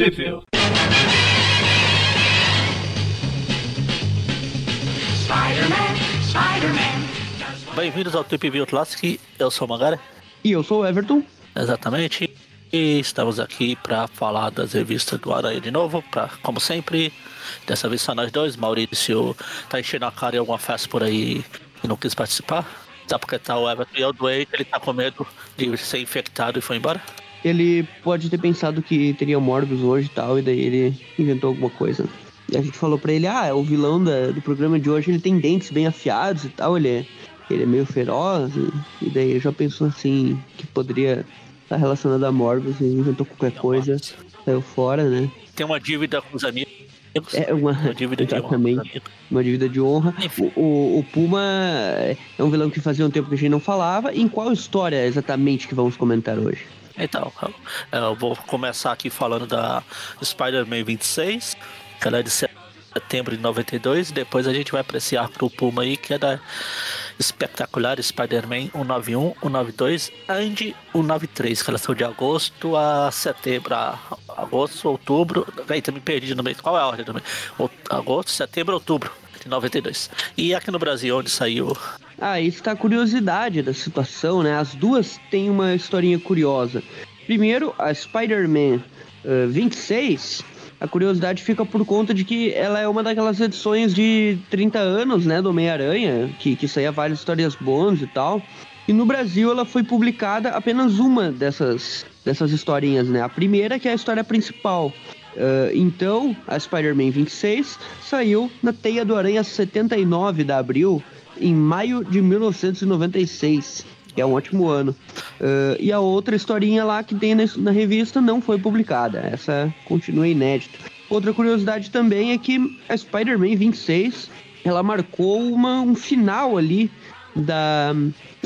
Trip Bem-vindos ao Trip View Classic, eu sou o Magara. E eu sou o Everton. Exatamente. E estamos aqui para falar das revistas do Aranha de novo, pra, como sempre. Dessa vez só nós dois. Maurício tá enchendo a cara em alguma festa por aí e não quis participar. Só porque tá o Everton e o doente, ele tá com medo de ser infectado e foi embora ele pode ter pensado que teria Morbius hoje e tal, e daí ele inventou alguma coisa. E a gente falou pra ele, ah, o vilão da, do programa de hoje, ele tem dentes bem afiados e tal, ele é, ele é meio feroz, e, e daí ele já pensou assim, que poderia estar relacionado a Morbius, e inventou qualquer coisa, saiu fora, né? Tem uma dívida com os amigos. É uma, uma dívida exatamente, de honra. Uma dívida de honra. O, o, o, Puma é um vilão que fazia um tempo que a gente não falava. Em qual história exatamente que vamos comentar hoje? Então, eu vou começar aqui falando da Spider-Man 26, que ela é de setembro de 92, depois a gente vai apreciar pro Puma aí, que é da espetacular Spider-Man 191, 192 e 193, que elas são de agosto a setembro, a agosto, outubro, aí também perdi no meio, qual é a ordem também? Agosto, setembro, outubro de 92. E aqui no Brasil, onde saiu ah, isso tá a curiosidade da situação, né? As duas têm uma historinha curiosa. Primeiro, a Spider-Man uh, 26, a curiosidade fica por conta de que ela é uma daquelas edições de 30 anos, né, do Homem-Aranha, que, que saía várias histórias bons e tal. E no Brasil ela foi publicada apenas uma dessas, dessas historinhas, né? A primeira que é a história principal. Uh, então, a Spider-Man 26 saiu na Teia do Aranha 79 da Abril, em maio de 1996, que é um ótimo ano. Uh, e a outra historinha lá que tem na, revista não foi publicada, essa continua inédita. Outra curiosidade também é que a Spider-Man 26 ela marcou uma, um final ali da,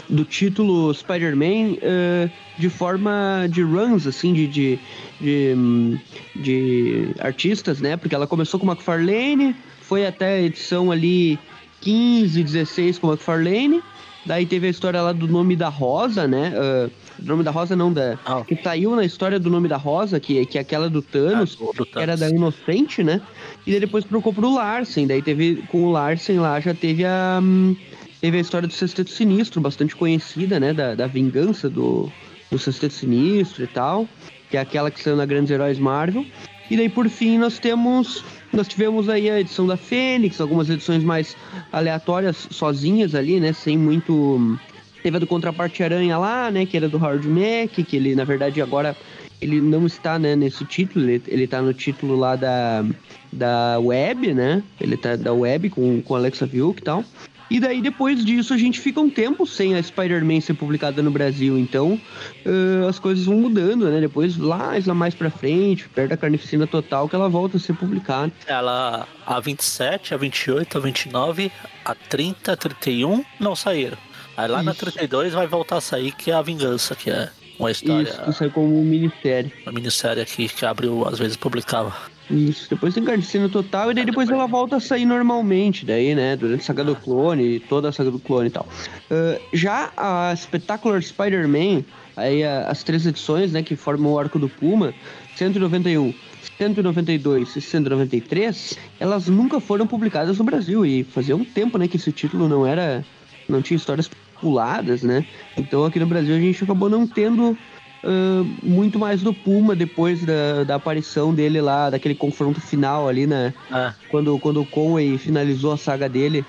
do título Spider-Man uh, de forma de runs, assim, de, de, de, de, artistas, né? Porque ela começou com McFarlane, foi até a edição ali 15, 16 com o McFarlane. Daí teve a história lá do nome da Rosa, né? Uh, nome da Rosa não, da. Oh. Que saiu na história do nome da Rosa, que, que é aquela do Thanos, ah, do Thanos. que era da Inocente, né? E daí depois trocou pro Larsen. Daí teve. Com o Larsen lá já teve a. Um, teve a história do Sexteto Sinistro, bastante conhecida, né? Da, da vingança do, do Sexteto Sinistro e tal. Que é aquela que saiu na Grandes Heróis Marvel. E daí por fim nós temos nós tivemos aí a edição da Fênix, algumas edições mais aleatórias, sozinhas ali, né? Sem muito. Teve a do Contraparte Aranha lá, né? Que era do Howard Mack, que ele, na verdade, agora ele não está né, nesse título, ele, ele tá no título lá da, da web, né? Ele tá da web com, com Alexa Vilk e tal. E daí, depois disso, a gente fica um tempo sem a Spider-Man ser publicada no Brasil. Então, uh, as coisas vão mudando, né? Depois, lá, lá mais pra frente, perto da Carnificina Total, que ela volta a ser publicada. Ela, a 27, a 28, a 29, a 30, a 31 não saíram. Aí lá Isso. na 32 vai voltar a sair, que é a Vingança, que é uma história. Isso, que sai como minissérie. Uma minissérie aqui que abriu, às vezes publicava. Isso, depois tem Carnificina Total e daí depois ela volta a sair normalmente, daí, né? Durante a saga do clone, toda a saga do clone e tal. Uh, já a Spectacular Spider-Man, aí as três edições, né, que formam o arco do Puma, 191, 192 e 193, elas nunca foram publicadas no Brasil e fazia um tempo, né, que esse título não era, não tinha histórias puladas, né? Então aqui no Brasil a gente acabou não tendo uh, muito mais do Puma depois da, da aparição dele lá, daquele confronto final ali, né? Ah. Quando, quando o Conway finalizou a saga dele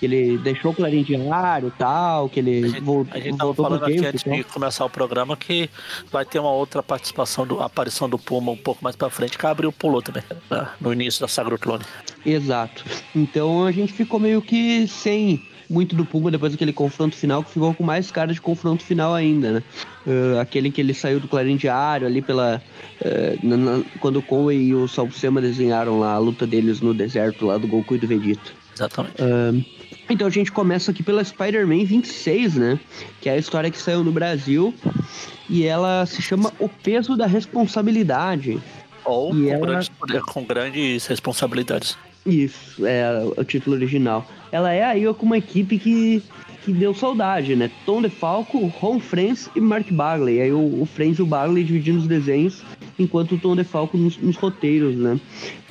que ele deixou de ar e tal, que ele a gente, voltou, a gente tava falando aqui antes de começar o programa que vai ter uma outra participação, do, aparição do Puma um pouco mais pra frente, que abriu pulou também, né? no início da saga do clone. Exato. Então a gente ficou meio que sem muito do Puma depois daquele confronto final, que ficou com mais cara de confronto final ainda, né? Uh, aquele que ele saiu do Clarim Diário ali pela. Uh, na, na, quando o Conway e o Salsema desenharam lá a luta deles no deserto lá do Goku e do Vegeta. Exatamente. Uh, então a gente começa aqui pela Spider-Man 26, né? Que é a história que saiu no Brasil. E ela se chama O Peso da Responsabilidade. Ou com, ela... grandes, com grandes responsabilidades. Isso, é o título original. Ela é aí com uma equipe que que deu saudade, né? Tom DeFalco, Ron Friends e Mark Bagley. Aí o, o Friends e o Bagley dividindo os desenhos, enquanto o Tom DeFalco nos, nos roteiros, né?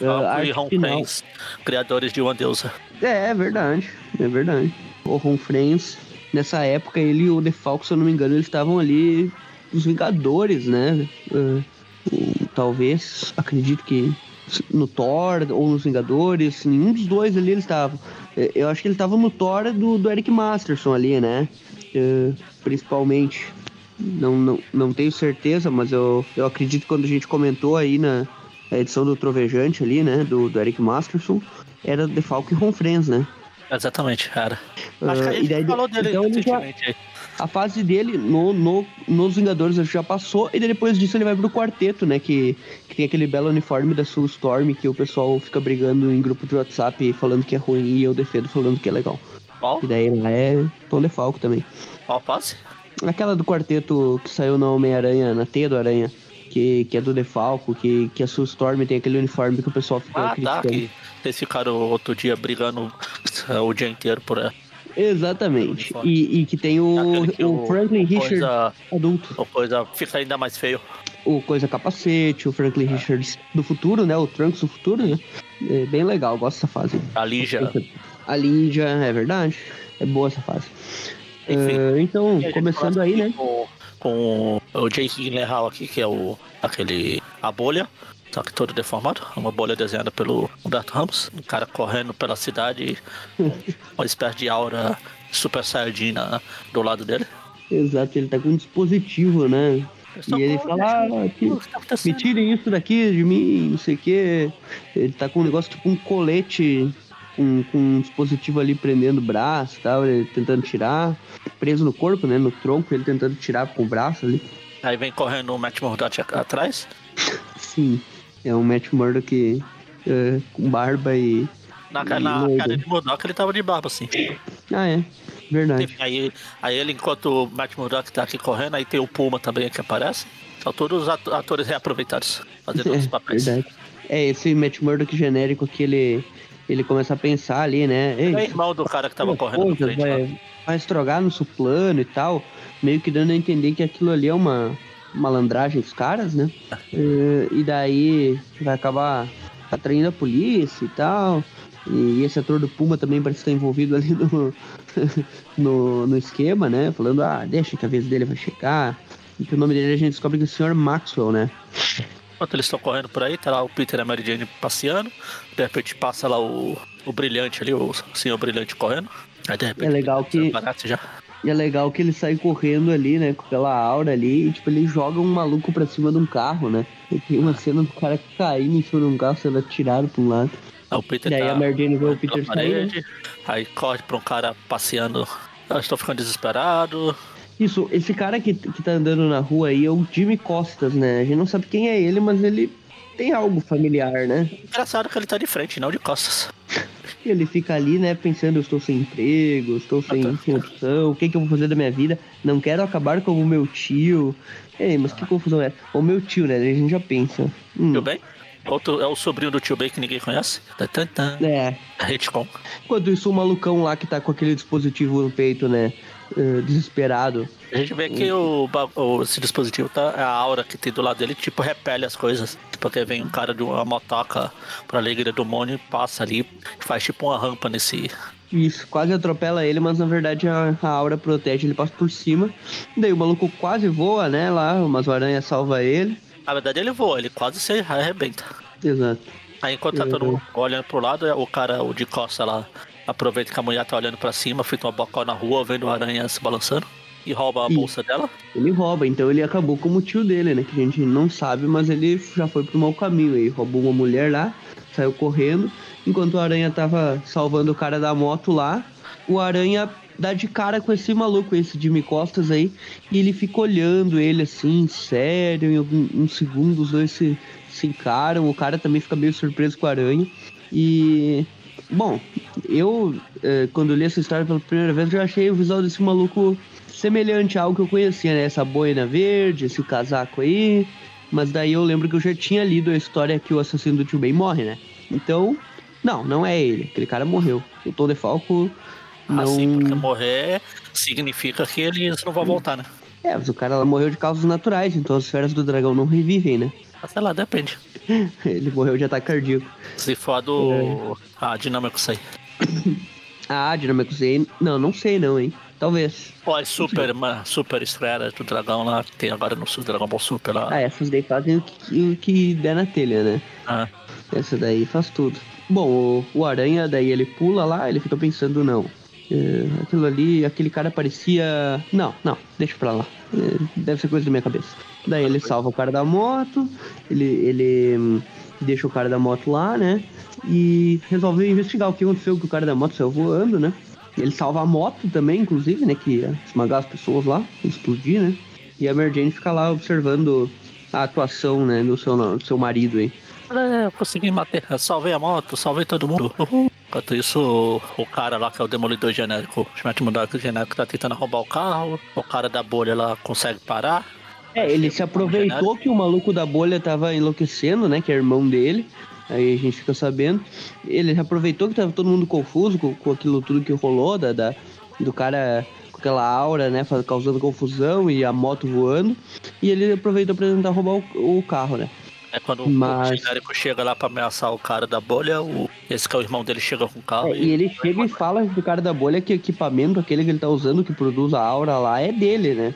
Uh, e Ron final... Friends, criadores de Uma Deusa. É, é verdade, é verdade. O Ron Friends, nessa época, ele e o DeFalco, se eu não me engano, eles estavam ali os Vingadores, né? Uh, talvez, acredito que no Thor ou nos Vingadores, nenhum dos dois ali eles estavam. É, eu acho que ele estava no Thor do, do Eric Masterson ali, né? Uh, principalmente. Não, não, não tenho certeza, mas eu, eu acredito quando a gente comentou aí na edição do Trovejante ali, né? Do, do Eric Masterson, era The Falcon e Ron Friends, né? Exatamente, cara. Acho que a gente daí, falou dele então recentemente. Já, a fase dele no, no, nos Vingadores já passou, e depois disso ele vai pro quarteto, né? Que, que tem aquele belo uniforme da Soul Storm que o pessoal fica brigando em grupo de WhatsApp falando que é ruim e eu defendo falando que é legal. Qual? E daí lá é Tom DeFalco também. Qual fase? Aquela do quarteto que saiu na Homem-Aranha, na Teia do Aranha. Que, que é do Defalco, que, que a Sue Storm tem aquele uniforme que o pessoal fica ah, criticando. Tá, que vocês ficaram outro dia brigando o dia inteiro por ela. Exatamente. E, e, que tem o, que o, o Franklin Richard adulto. O coisa fica ainda mais feio. O coisa capacete, o Franklin é. Richards do futuro, né? O Trunks do futuro, né? É bem legal, gosto dessa fase. A Lígia. A Lígia, é verdade. É boa essa fase. Uh, então, começando aí, né? Com, com o Jake Gyllenhaal aqui, que é o aquele a bolha só que todo deformado, uma bolha desenhada pelo Humberto Ramos, um cara correndo pela cidade uma espécie de aura super sardina do lado dele. Exato, ele tá com um dispositivo, né? E ele fala, ah, que, me tirem isso daqui de mim, não sei o que. Ele tá com um negócio tipo um colete com, com um dispositivo ali prendendo o braço e tal, ele tentando tirar, preso no corpo, né? No tronco, ele tentando tirar com o braço ali. Aí vem correndo o Matt Murdock atrás. Sim. É um Matt Murdock é, com barba e. Na, e na cara de Murdock ele tava de barba, assim. Ah, é. Verdade. Aí, aí ele, enquanto o Matt Murdock tá aqui correndo, aí tem o Puma também que aparece. São todos os atores reaproveitados, fazendo é, outros papéis. Verdade. É, esse Matt Murdock genérico que ele, ele começa a pensar ali, né? Ei, é irmão do cara que tava correndo coisa, frente, vai, vai estrogar no seu plano e tal, meio que dando a entender que aquilo ali é uma, malandragem dos caras, né? E, e daí vai acabar atraindo a polícia e tal. E esse ator do Puma também parece estar envolvido ali no, no, no, esquema, né? Falando, ah, deixa que a vez dele vai chegar. E que o nome dele a gente descobre que é o Sr. Maxwell, né? Enquanto eles estão correndo por aí, tá lá o Peter e a Mary Jane passeando. De repente passa lá o, o brilhante ali, o senhor brilhante correndo. Aí de repente. É legal que. Já. E é legal que ele sai correndo ali, né? Pela aura ali, e tipo, ele joga um maluco pra cima de um carro, né? E tem uma cena do cara caindo em cima de um carro, sendo atirado pra um lado. Ah, o Peter e aí tá a Merdine vê o Peter saindo. Aí corre pra um cara passeando. Eu estou ficando desesperado. Isso, esse cara que, que tá andando na rua aí é o Jimmy Costas, né? A gente não sabe quem é ele, mas ele tem algo familiar, né? Engraçado que ele tá de frente, não de costas. ele fica ali, né, pensando, eu estou sem emprego, estou sem, ah, tá. sem opção, o que, que eu vou fazer da minha vida? Não quero acabar como o meu tio. Ei, mas que confusão é? O meu tio, né? A gente já pensa. Hum. Tio Ben? Outro, é o sobrinho do tio Ben que ninguém conhece? Tan, tan. É. Retcon. Enquanto isso, o malucão lá que tá com aquele dispositivo no peito, né? Uh, desesperado. A gente vê que o, o, esse dispositivo tá. A aura que tem do lado dele, tipo, repele as coisas. Porque vem um cara de uma motoca pra alegria do Mônio e passa ali, faz tipo uma rampa nesse. Isso, quase atropela ele, mas na verdade a, a aura protege, ele passa por cima. Daí o maluco quase voa, né? Lá, umas aranhas salva ele. Na verdade ele voa, ele quase se arrebenta. Exato. Aí enquanto tá todo mundo olhando pro lado, o cara, o de costa lá, aproveita que a mulher tá olhando pra cima, feito uma boca na rua, vendo a aranha se balançando e rouba a bolsa dela? Ele rouba, então ele acabou como o tio dele, né? Que a gente não sabe, mas ele já foi pro mau caminho. Ele roubou uma mulher lá, saiu correndo. Enquanto o Aranha tava salvando o cara da moto lá, o Aranha dá de cara com esse maluco, esse Jimmy Costas aí, e ele fica olhando ele assim, sério, em alguns segundos os dois se, se encaram, o cara também fica meio surpreso com o Aranha. E. Bom, eu, eh, quando li essa história pela primeira vez, já achei o visual desse maluco semelhante a algo que eu conhecia, né? Essa boina verde, esse casaco aí. Mas daí eu lembro que eu já tinha lido a história que o assassino do tio Ben morre, né? Então, não, não é ele. Aquele cara morreu. O Tom DeFalco Não... Assim, porque morrer significa que eles não vão voltar, né? É, mas o cara lá morreu de causas naturais, então as esferas do dragão não revivem, né? Sei lá, depende. Ele morreu de ataque cardíaco. Se for do. É. Ah, dinâmico sei. Ah, dinâmico Z, não, não sei não, hein? Talvez. É super, uma, super estreia do dragão lá, que tem agora no Dragon Ball Super lá. Ah, essas daí fazem o que, o que der na telha, né? Ah, Essa daí faz tudo. Bom, o, o Aranha, daí ele pula lá, ele fica pensando, não. é, aquilo ali, aquele cara parecia. Não, não, deixa pra lá. É, deve ser coisa da minha cabeça. Daí ele salva o cara da moto, ele, ele hum, deixa o cara da moto lá, né? E resolveu investigar o que aconteceu que o cara da moto saiu voando, né? Ele salva a moto também, inclusive, né? Que ia esmagar as pessoas lá, explodir, né? E a Mary fica lá observando a atuação, né, do seu, do seu marido aí. é, eu consegui matar. Eu salvei a moto, salvei todo mundo. Enquanto isso, o, cara lá que é o demolidor genérico, o Schmidt Mundak genérico, tá tentando roubar o carro. O cara da bolha lá consegue parar. É, ele se aproveitou que o maluco da bolha tava enlouquecendo, né? Que é irmão dele. Aí a gente fica sabendo. Ele aproveitou que tava todo mundo confuso com, com aquilo tudo que rolou, da, da- do cara com aquela aura, né? Causando confusão e a moto voando. E ele aproveitou pra tentar roubar o, o carro, né? É quando Mas- o genérico chega lá pra ameaçar o cara da bolha, o, esse que é o irmão dele chega com o carro. É, e ele chega e fala pro cara da bolha que o equipamento, aquele que ele tá usando, que produz a aura lá, é dele, né?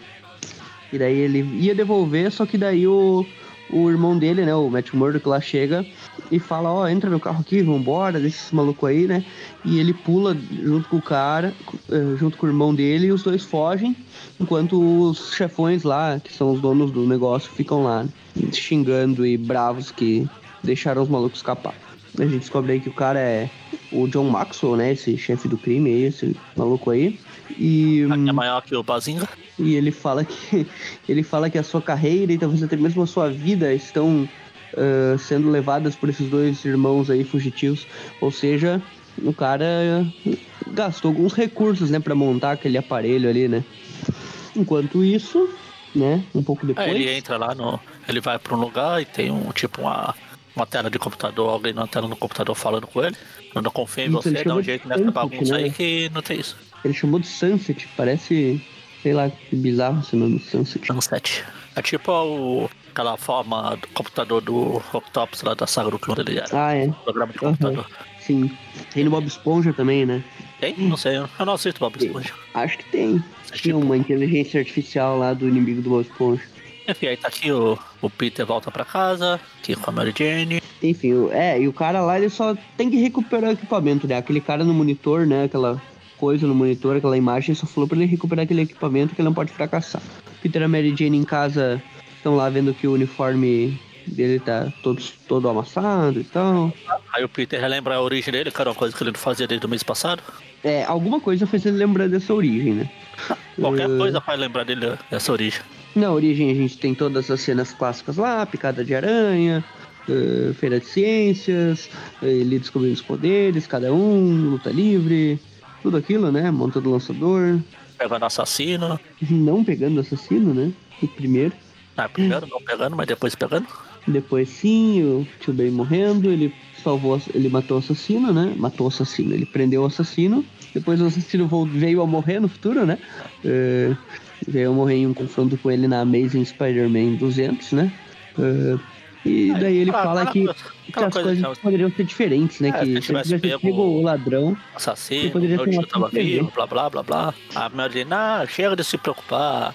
E daí ele ia devolver, só que daí o, o irmão dele, né, o Matt Murdock lá chega e fala, ó, entra no carro aqui, vambora, deixa esse maluco aí, né? E ele pula junto com o cara, eh, junto com o irmão dele, e os dois fogem, enquanto os chefões lá, que são os donos do negócio, ficam lá, né, xingando e bravos que deixaram os malucos escapar. A gente descobre aí que o cara é o John Maxwell, né? Esse chefe do crime aí, esse maluco aí. E, é maior que o Bazinga. e ele fala que ele fala que a sua carreira e talvez até mesmo a sua vida estão ah, sendo levadas por esses dois irmãos aí fugitivos. Ou seja, o cara gastou alguns recursos, né, para montar aquele aparelho ali, né? Enquanto isso, né, um pouco depois. Aí ele entra lá no. Ele vai pra um lugar e tem um tipo uma. Uma tela de computador, alguém na tela do computador falando com ele. Eu não confio em Isso, você, ele dá um jeito nessa Sunset, bagunça né? aí que não tem isso. Ele chamou de Sunset, parece, sei lá, que bizarro esse nome Sunset. Sunset. É tipo o, aquela forma do computador do Octopus lá da saga do clone dele. Ah, é. um programa de computador. Sim. Tem no Bob Esponja também, né? Tem? Não sei, eu não assisto Bob Esponja. Acho que tem. Assisti Tinha uma inteligência artificial lá do inimigo do Bob Esponja. Enfim, aí tá aqui o, o Peter volta pra casa, aqui com a Mary Jane. Enfim, é, e o cara lá ele só tem que recuperar o equipamento, né? Aquele cara no monitor, né? Aquela coisa no monitor, aquela imagem, só falou pra ele recuperar aquele equipamento que ele não pode fracassar. Peter e a Mary Jane em casa estão lá vendo que o uniforme dele tá todo, todo amassado e tal. Aí o Peter relembra a origem dele, que era uma coisa que ele não fazia desde o mês passado. É, alguma coisa fez ele lembrar dessa origem, né? Qualquer Eh, coisa faz lembrar dele dessa origem. Na origem a gente tem todas as cenas clássicas lá, picada de aranha, eh, feira de ciências, eh, ele descobrindo os poderes, cada um, luta livre, tudo aquilo, né? Montando o lançador, Pegando assassino. não pegando assassino, né? O primeiro. Ah, primeiro não pegando, mas depois pegando. Depois sim, o tio Ben morrendo, ele salvou, ele matou o assassino, né? Matou o assassino, ele prendeu o assassino. Depois o assassino veio a morrer no futuro, né? Eh, veio a morrer em um confronto com ele na Amazing Spider-Man 200, né? Eh, e daí ele aquela- fala que, que as coisa coisas que- poderiam ser diferentes, né? É, que se tivesse pego- o ladrão, Assassino, poderia meu tio tava vivo, blá blá blá blá. A ah, chega de se preocupar.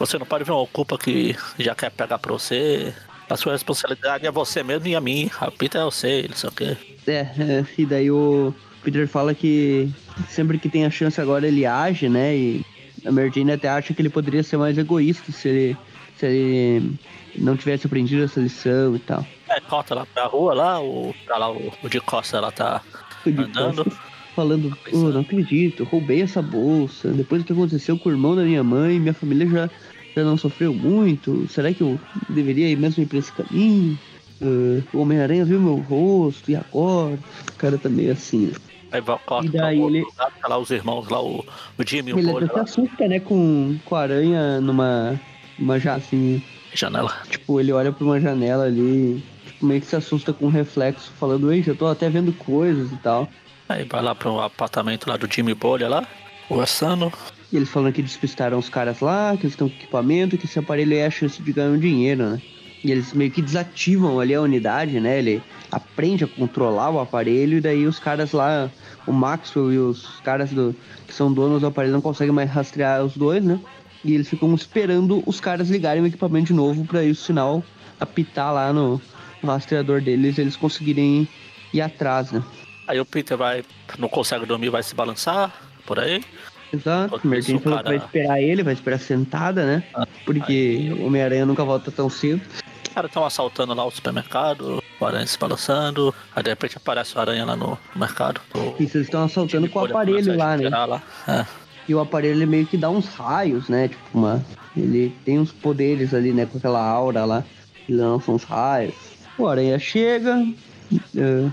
Você não pode ver uma culpa que já quer pegar pra você. A sua responsabilidade é você mesmo e a minha. A Peter eu sei, não sei o quê. É, é, e daí o Peter fala que sempre que tem a chance agora ele age, né? E a Mary Jane até acha que ele poderia ser mais egoísta se ele, se ele não tivesse aprendido essa lição e tal. É, corta lá pra rua lá, o, tá lá o, o de Costa ela tá andando. costas, Falando, oh, não acredito, roubei essa bolsa. Depois do que aconteceu com o irmão da minha mãe, minha família já, já não sofreu muito. Será que eu deveria ir mesmo ir pra esse caminho? Ah, o Homem-Aranha viu meu rosto, e agora? O cara tá meio assim, né? Aí vai, E daí outro ele- tá lá os irmãos lá, o, o Jimmy e o Ele até assusta, né, com, com a aranha numa, já assim, janela. tipo, ele olha pra uma janela ali, tipo, meio que se assusta com um reflexo, falando, ei, já tô até vendo coisas e tal. Aí vai lá pro apartamento lá do Jimmy Bolha lá, conversando. E eles falando que despistaram os caras lá, que eles estão com equipamento, que esse aparelho é a chance de ganhar um dinheiro, né? E eles meio que desativam ali a unidade, né? Ele aprende a controlar o aparelho e daí os caras lá, o Maxwell e os caras do, que são donos do aparelho não conseguem mais rastrear os dois, né? E eles ficam esperando os caras ligarem o equipamento de novo para o sinal apitar lá no, no rastreador deles eles conseguirem ir atrás, né? Aí o Peter vai, não consegue dormir, vai se balançar por aí. Exato, o Mertin falou que vai cara- esperar ele, vai esperar sentada, né? Ah, Porque o Homem-Aranha nunca volta tão cedo. Os caras estão assaltando lá o supermercado, o aranha se balançando, aí de repente aparece o aranha lá no mercado. Isso, eles estão assaltando com o aparelho lá, né? lá. É. E o aparelho ele meio que dá uns raios, né? Tipo, uma. Ele tem uns poderes ali, né? Com aquela aura lá. Ele lança uns raios. O Aranha chega. eh,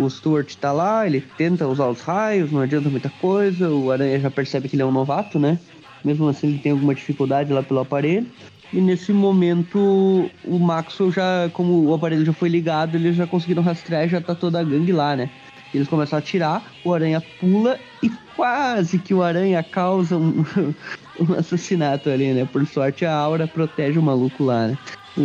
o Stuart tá lá, ele tenta usar os raios, não adianta muita coisa. O Aranha já percebe que ele é um novato, né? Mesmo assim, ele tem alguma dificuldade lá pelo aparelho. E nesse momento, o Maxwell já, como o aparelho já foi ligado, eles já conseguiram rastrear já tá toda a gangue lá, né? Eles começam a atirar, o Aranha pula e quase que o Aranha causa um, um assassinato ali, né? Por sorte, a Aura protege o maluco lá, né?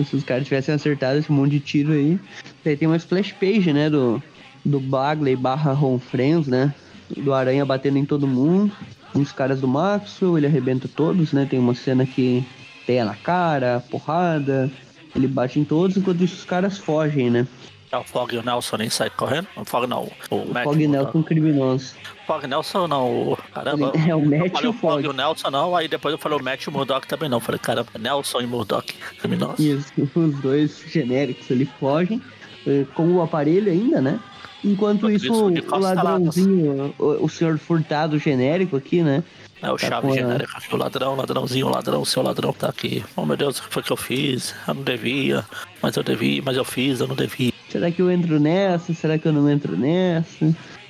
Se os caras tivessem acertado esse monte de tiro aí. Tem uma splash page, né? Do, do Bagley barra Ron Friends, né? Do Aranha batendo em todo mundo. Os caras do Maxwell, ele arrebenta todos, né? Tem uma cena que teia na cara, porrada. Ele bate em todos, enquanto isso os caras fogem, né? É o Fog e o Nelson nem sai correndo. O Fog não, o, O Matt. Fog Nelson criminoso. Fog Nelson não, caramba. É o eu Matt e falei o Fog e o Nelson não, aí depois eu falei o Matt e o Murdock também não. Falei, caramba, Nelson e Murdock, criminosos. Isso, os dois genéricos ali fogem, eh, com o aparelho ainda, né? Enquanto isso, o ladrãozinho, o, o senhor furtado genérico aqui, né? É o Tá chave a- genérico o ladrão, ladrãozinho, o ladrão, seu ladrão tá aqui. Oh meu Deus, o que foi que eu fiz? Eu não devia, mas eu devia, mas eu fiz, eu não devia. Será que eu entro nessa? Será que eu não entro nessa?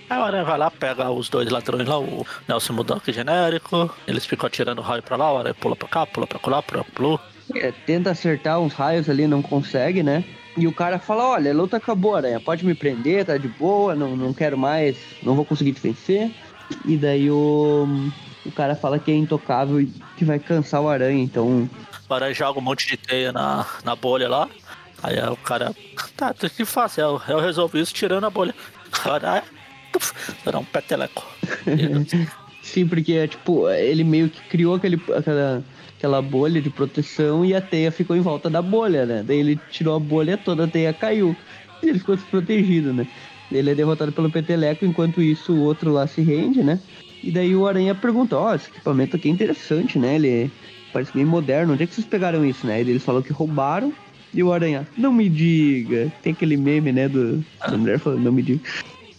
Aí o Aranha vai lá, pega os dois ladrões lá, o Nelson o Murdock genérico, eles ficam atirando raio pra lá, o pula pra cá, pula pra lá, pula pra lá. É, tenta acertar uns raios ali, não consegue, né? E o cara fala, olha, a luta acabou, aranha, pode me prender, tá de boa, não, não quero mais, não vou conseguir te vencer. E daí o, o cara fala que é intocável e que vai cansar o aranha, então O Aranha joga um monte de teia na, na bolha lá. Aí o cara, tá, o que faço? Eu, eu resolvi isso tirando a bolha. Caralho, era um peteleco. Sim, porque é tipo, ele meio que criou aquele, aquela, aquela bolha de proteção e a teia ficou em volta da bolha, né? Daí ele tirou a bolha toda, a teia caiu. E ele ficou desprotegido, né? Ele é derrotado pelo Peteleco, enquanto isso o outro lá se rende, né? E daí o Aranha pergunta, ó, esse equipamento aqui é interessante, né? Ele parece bem moderno, onde é que vocês pegaram isso, né? E eles falam que roubaram. E o Aranha, não me diga. Tem aquele meme, né, do, da mulher falando, não me diga.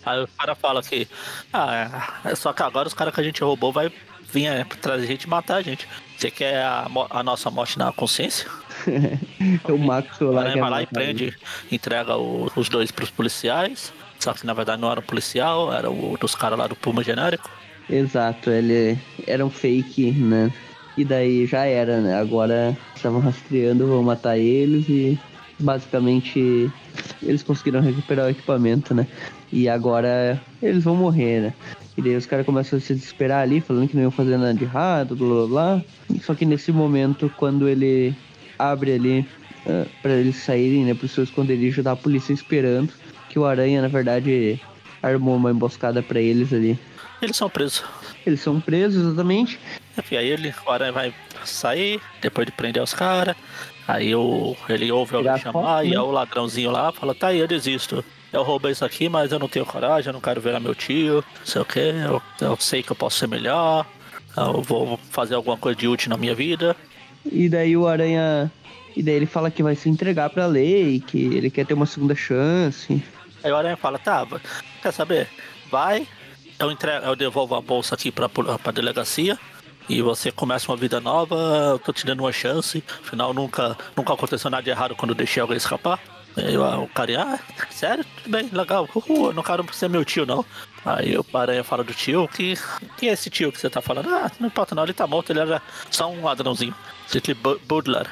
Aí o cara fala que, ah, é, só que agora os caras que a gente roubou vai vir é, trazer a gente e matar a gente. Você quer a, a nossa morte na consciência? O Max lá vai lá e prende, entrega o- os dois pros policiais. Só que na verdade não era um policial, era o dos caras lá do Puma genérico. Exato, ele era um fake, né? E daí já era, né? Agora estavam rastreando, vão matar eles e basicamente eles conseguiram recuperar o equipamento, né? E agora eles vão morrer, né? E daí os caras começam a se desesperar ali, falando que não iam fazer nada de errado, blá blá blá. Só que nesse momento, quando ele abre ali ah, pra eles saírem, né, pro seu esconderijo, tá a polícia esperando. Que o Aranha, na verdade, armou uma emboscada pra eles ali. Eles são presos. Eles são presos, exatamente. Enfim, aí ele, o Aranha vai sair, depois de prender os caras. Aí o, ele ouve alguém chamar foto, e né? é o ladrãozinho lá fala, tá aí, eu desisto. Eu roubei isso aqui, mas eu não tenho coragem, eu não quero virar meu tio, não sei o que, eu, eu sei que eu posso ser melhor, eu vou fazer alguma coisa de útil na minha vida. E daí o Aranha. E daí ele fala que vai se entregar pra lei, que ele quer ter uma segunda chance. Aí o Aranha fala, tá, quer saber? Vai, eu, entrego, eu devolvo a bolsa aqui pra, pra delegacia. E você começa uma vida nova, eu tô te dando uma chance. Afinal, nunca, nunca aconteceu nada de errado quando eu deixei alguém escapar. Aí o o cara, ah, sério? Tudo bem, legal. Eu não quero ser meu tio, não. Aí o Aranha fala do tio, que, quem é esse tio que você tá falando? Ah, não importa não, ele tá morto, ele era só um ladrãozinho. Strictly Bu- Butler.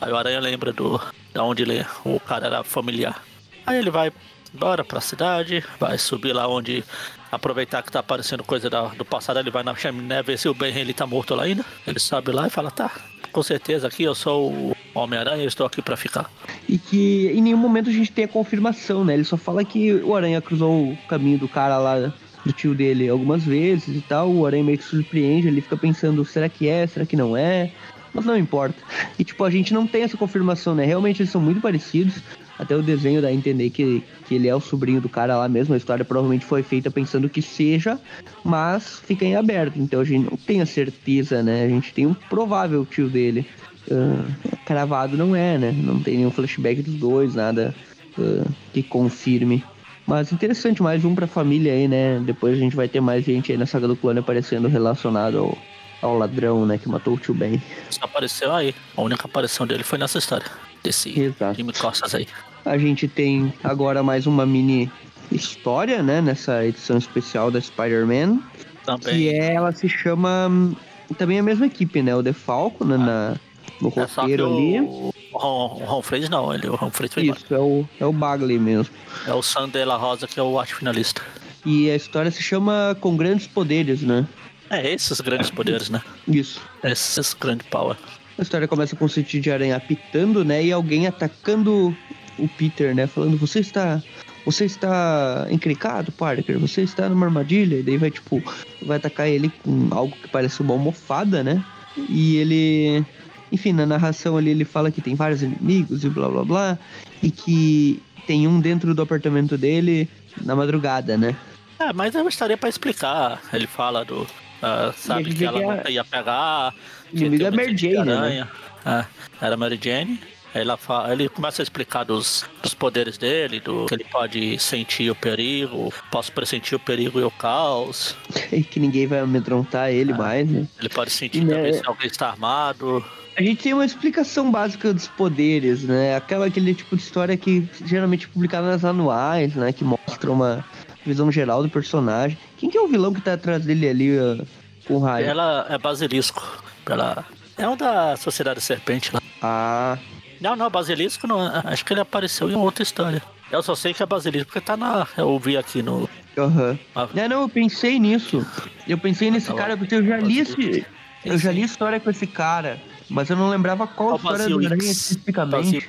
Aí o Aranha lembra do, da onde ele, o cara era familiar. Aí ele vai bora pra cidade, vai subir lá onde aproveitar que tá aparecendo coisa da- do passado, ele vai na chaminé ver se o Ben ele tá morto lá ainda. Ele sobe lá e fala, tá, com certeza aqui eu sou o Homem-Aranha, eu estou aqui pra ficar. E que em nenhum momento a gente tem a confirmação, né? Ele só fala que o Aranha cruzou o caminho do cara lá, do tio dele, algumas vezes e tal. O Aranha meio que surpreende, ele fica pensando, será que é, será que não é? Mas não importa. E tipo, a gente não tem essa confirmação, né? Realmente eles são muito parecidos. Até o desenho dá a entender que, que ele é o sobrinho do cara lá mesmo. A história provavelmente foi feita pensando que seja, mas fica em aberto. Então a gente não tem a certeza, né? A gente tem um provável tio dele. Ah, cravado não é, né? Não tem nenhum flashback dos dois, nada ah, que confirme. Mas interessante, mais um pra família aí, né? Depois a gente vai ter mais gente aí na saga do clone aparecendo relacionado ao, ao ladrão, né? Que matou o tio Ben. Só apareceu aí. A única aparição dele foi nessa história. Desse Exato. Jimmy Costas aí. A gente tem agora mais uma mini história, né? Nessa edição especial da Spider-Man. Também. Que é, ela se chama. hum, Também a mesma equipe, né? O Defalco, né? Na, no É roteiro ali. o, o Ron, o Ron Freitas não, ele, o Ron Freitas foi embora. Isso, é o, é o Bagley mesmo. É o Sam de la Rosa que é o arte finalista. E a história se chama Com Grandes Poderes, né? É, esses grandes poderes, né? Isso. Esses grandes power. A história começa com o sentido de aranha apitando, né? E alguém atacando o Peter, né? Falando, você está. Você está encrencado, Parker? Você está numa armadilha? E daí vai, tipo, vai atacar ele com algo que parece uma almofada, né? E ele. Enfim, na narração ali ele fala que tem vários inimigos e blá blá blá. E que tem um dentro do apartamento dele na madrugada, né? É, mas eu estaria pra explicar. Ele fala do. ah, sabe que ela que a- nunca ia pegar. que Inimigo tem é uma Mary Jane, né? aranha. É, era Mary Jane. Aí ela fala, ele começa a explicar dos, dos poderes dele, do que ele pode sentir o perigo, posso pressentir o perigo e o caos. E que ninguém vai amedrontar ele Ah. mais, né? Ele pode sentir Né? também se alguém está armado. A gente tem uma explicação básica dos poderes, né? Aquela, aquele tipo de história que geralmente é publicada nas anuais, né? Que mostra uma visão geral do personagem. Quem que é o vilão que tá atrás dele ali, ó, com raio? Ela é basilisco. Ela é um da Sociedade Serpente lá. Ah, Não, não, basilisco não. Acho que ele apareceu em outra história. Eu só sei que é basilisco porque tá na. Eu vi aqui no. aham. Ah. Não, não, eu pensei nisso. Eu pensei nesse Tá cara, porque eu já li esse... Eu já li história com esse cara, mas eu não lembrava qual o história do. Aranha especificamente.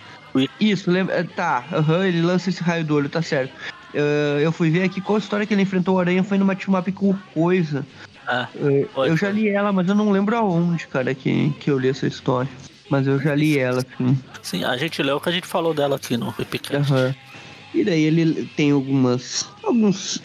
Isso, lembra... Tá, aham, ele lança esse raio do olho, tá certo. Ah, eu fui ver aqui qual história que ele enfrentou o Aranha foi numa team up com Coisa. Ah, Foi, eu já li ela, mas eu não lembro aonde, cara, que, que eu li essa história. Mas eu já li ela, sim. sim, a gente leu o que a gente falou dela aqui no Epicast. Aham. E daí ele tem algumas. alguns.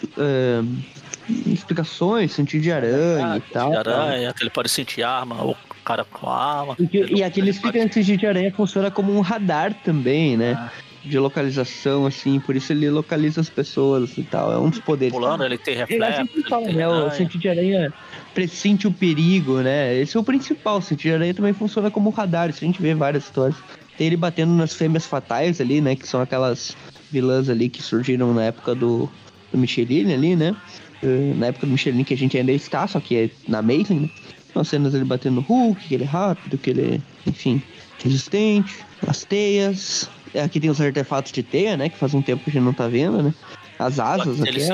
explicações, sentido de aranha Ah, e tal. de aranha, que ele pode sentir arma, o cara com arma. E, que- e aquele ele pode- explica sentido de aranha funciona como um radar também, né? Ah. De localização, assim, por isso ele localiza as pessoas e tal. É um dos poderes. Pulando, ele tem Ele reflexo. sempre ele fala, tem né? O sentido de aranha pressente o perigo, né? Esse é o principal. O sentido de aranha também funciona como radar. Isso a gente vê várias histórias. Tem ele batendo nas fêmeas fatais ali, né? Que são aquelas vilãs ali que surgiram na época do, do Michelin ali, né? Eh, na época do Michelin que a gente ainda está, só que é na Amazing, né? São cenas dele batendo no Hulk, que ele é rápido, que ele é, enfim, resistente. As teias. Aqui tem os artefatos de teia, né? Que faz um tempo que a gente não tá vendo, né? As asas, Se ele, se,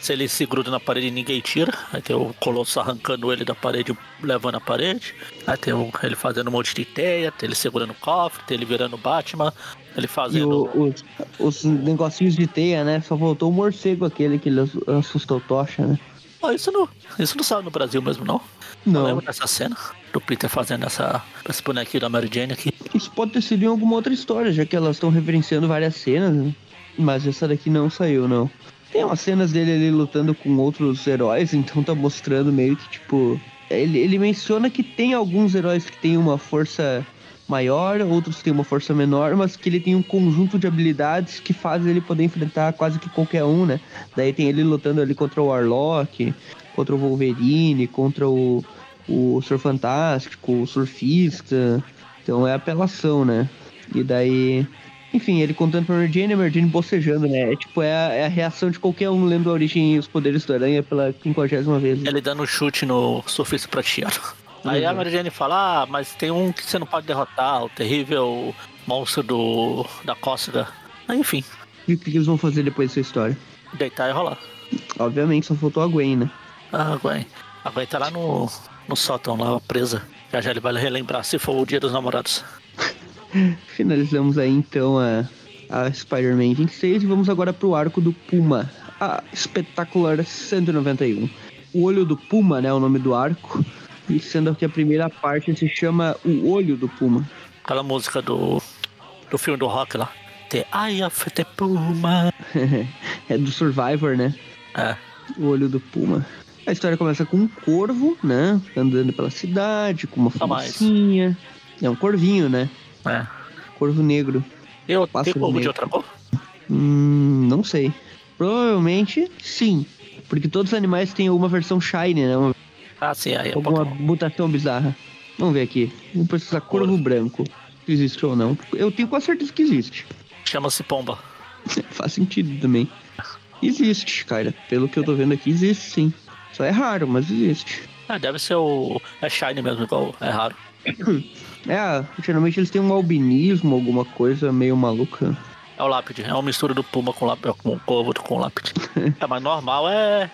se ele se gruda na parede ninguém tira. Aí tem o Colosso arrancando ele da parede, levando a parede. Aí tem o- ele fazendo um monte de teia, tem ele segurando o cofre, tem ele virando Batman, ele fazendo. o- os, os negocinhos de teia, né? Só voltou o morcego aquele que ele ass- assustou o Tocha, né? Ah, isso não, isso não saiu no Brasil mesmo, não? Não. lembro dessa cena do Peter fazendo essa, esse bonequinho da Mary Jane aqui. Isso pode ter sido em alguma outra história, já que elas estão referenciando várias cenas, né? Mas essa daqui não saiu, não. Tem umas cenas dele ali lutando com outros heróis, então tá mostrando meio que, tipo. Ele, ele menciona que tem alguns heróis que têm uma força maior, outros têm uma força menor, mas que ele tem um conjunto de habilidades que faz ele poder enfrentar quase que qualquer um, né? Daí tem ele lutando ali contra o Warlock, contra o Wolverine, contra o, o Sur Fantástico, o Surfista. Então é apelação, né? E daí. Enfim, ele contando pra Mary Jane, a Mary Jane bocejando, né? É tipo, é a, é a reação de qualquer um lendo a origem e os poderes do Aranha pela quinquagésima vez. né? Ele dando um chute no surfista prateado. Aí a Uhum. Mary Jane fala, ah, mas tem um que você não pode derrotar, o terrível monstro do da cócega. Aí, Enfim, E o que, que eles vão fazer depois dessa história? Deitar e rolar. Obviamente, só faltou a Gwen, né? Ah, a Gwen. A Gwen tá lá no, no sótão, lá presa. Já já ele vai relembrar se for o dia dos namorados. Finalizamos aí então a, a Spider-Man 26 e vamos agora pro arco do Puma, a espetacular 191. O olho do Puma, né? O nome do arco. E sendo que a primeira parte se chama O Olho do Puma. Aquela música do, do filme do rock lá. The Eye of the Puma. é do Survivor, né? É. O Olho do Puma. A história começa com um corvo, né? Andando pela cidade, com uma fumacinha. É um corvinho, né? É. Corvo negro. Eu tem corvo de outra cor? Hum, não sei. Provavelmente sim. Porque todos os animais têm alguma versão shiny, né? Uma... Ah, sim, aí é Alguma mutação bizarra. Vamos ver aqui. Vamos precisar corvo Corvo. branco. Existe ou não. Eu tenho quase certeza que existe. Chama-se pomba. Faz sentido também. Existe, cara. Pelo que eu tô vendo aqui, existe sim. Só é raro, mas existe. Ah, deve ser o. É Shine mesmo, igual é raro. É, geralmente eles têm um albinismo, alguma coisa meio maluca. É o lápide, é uma mistura do puma com, lápide, com o corvo com lápide. é, mas normal é.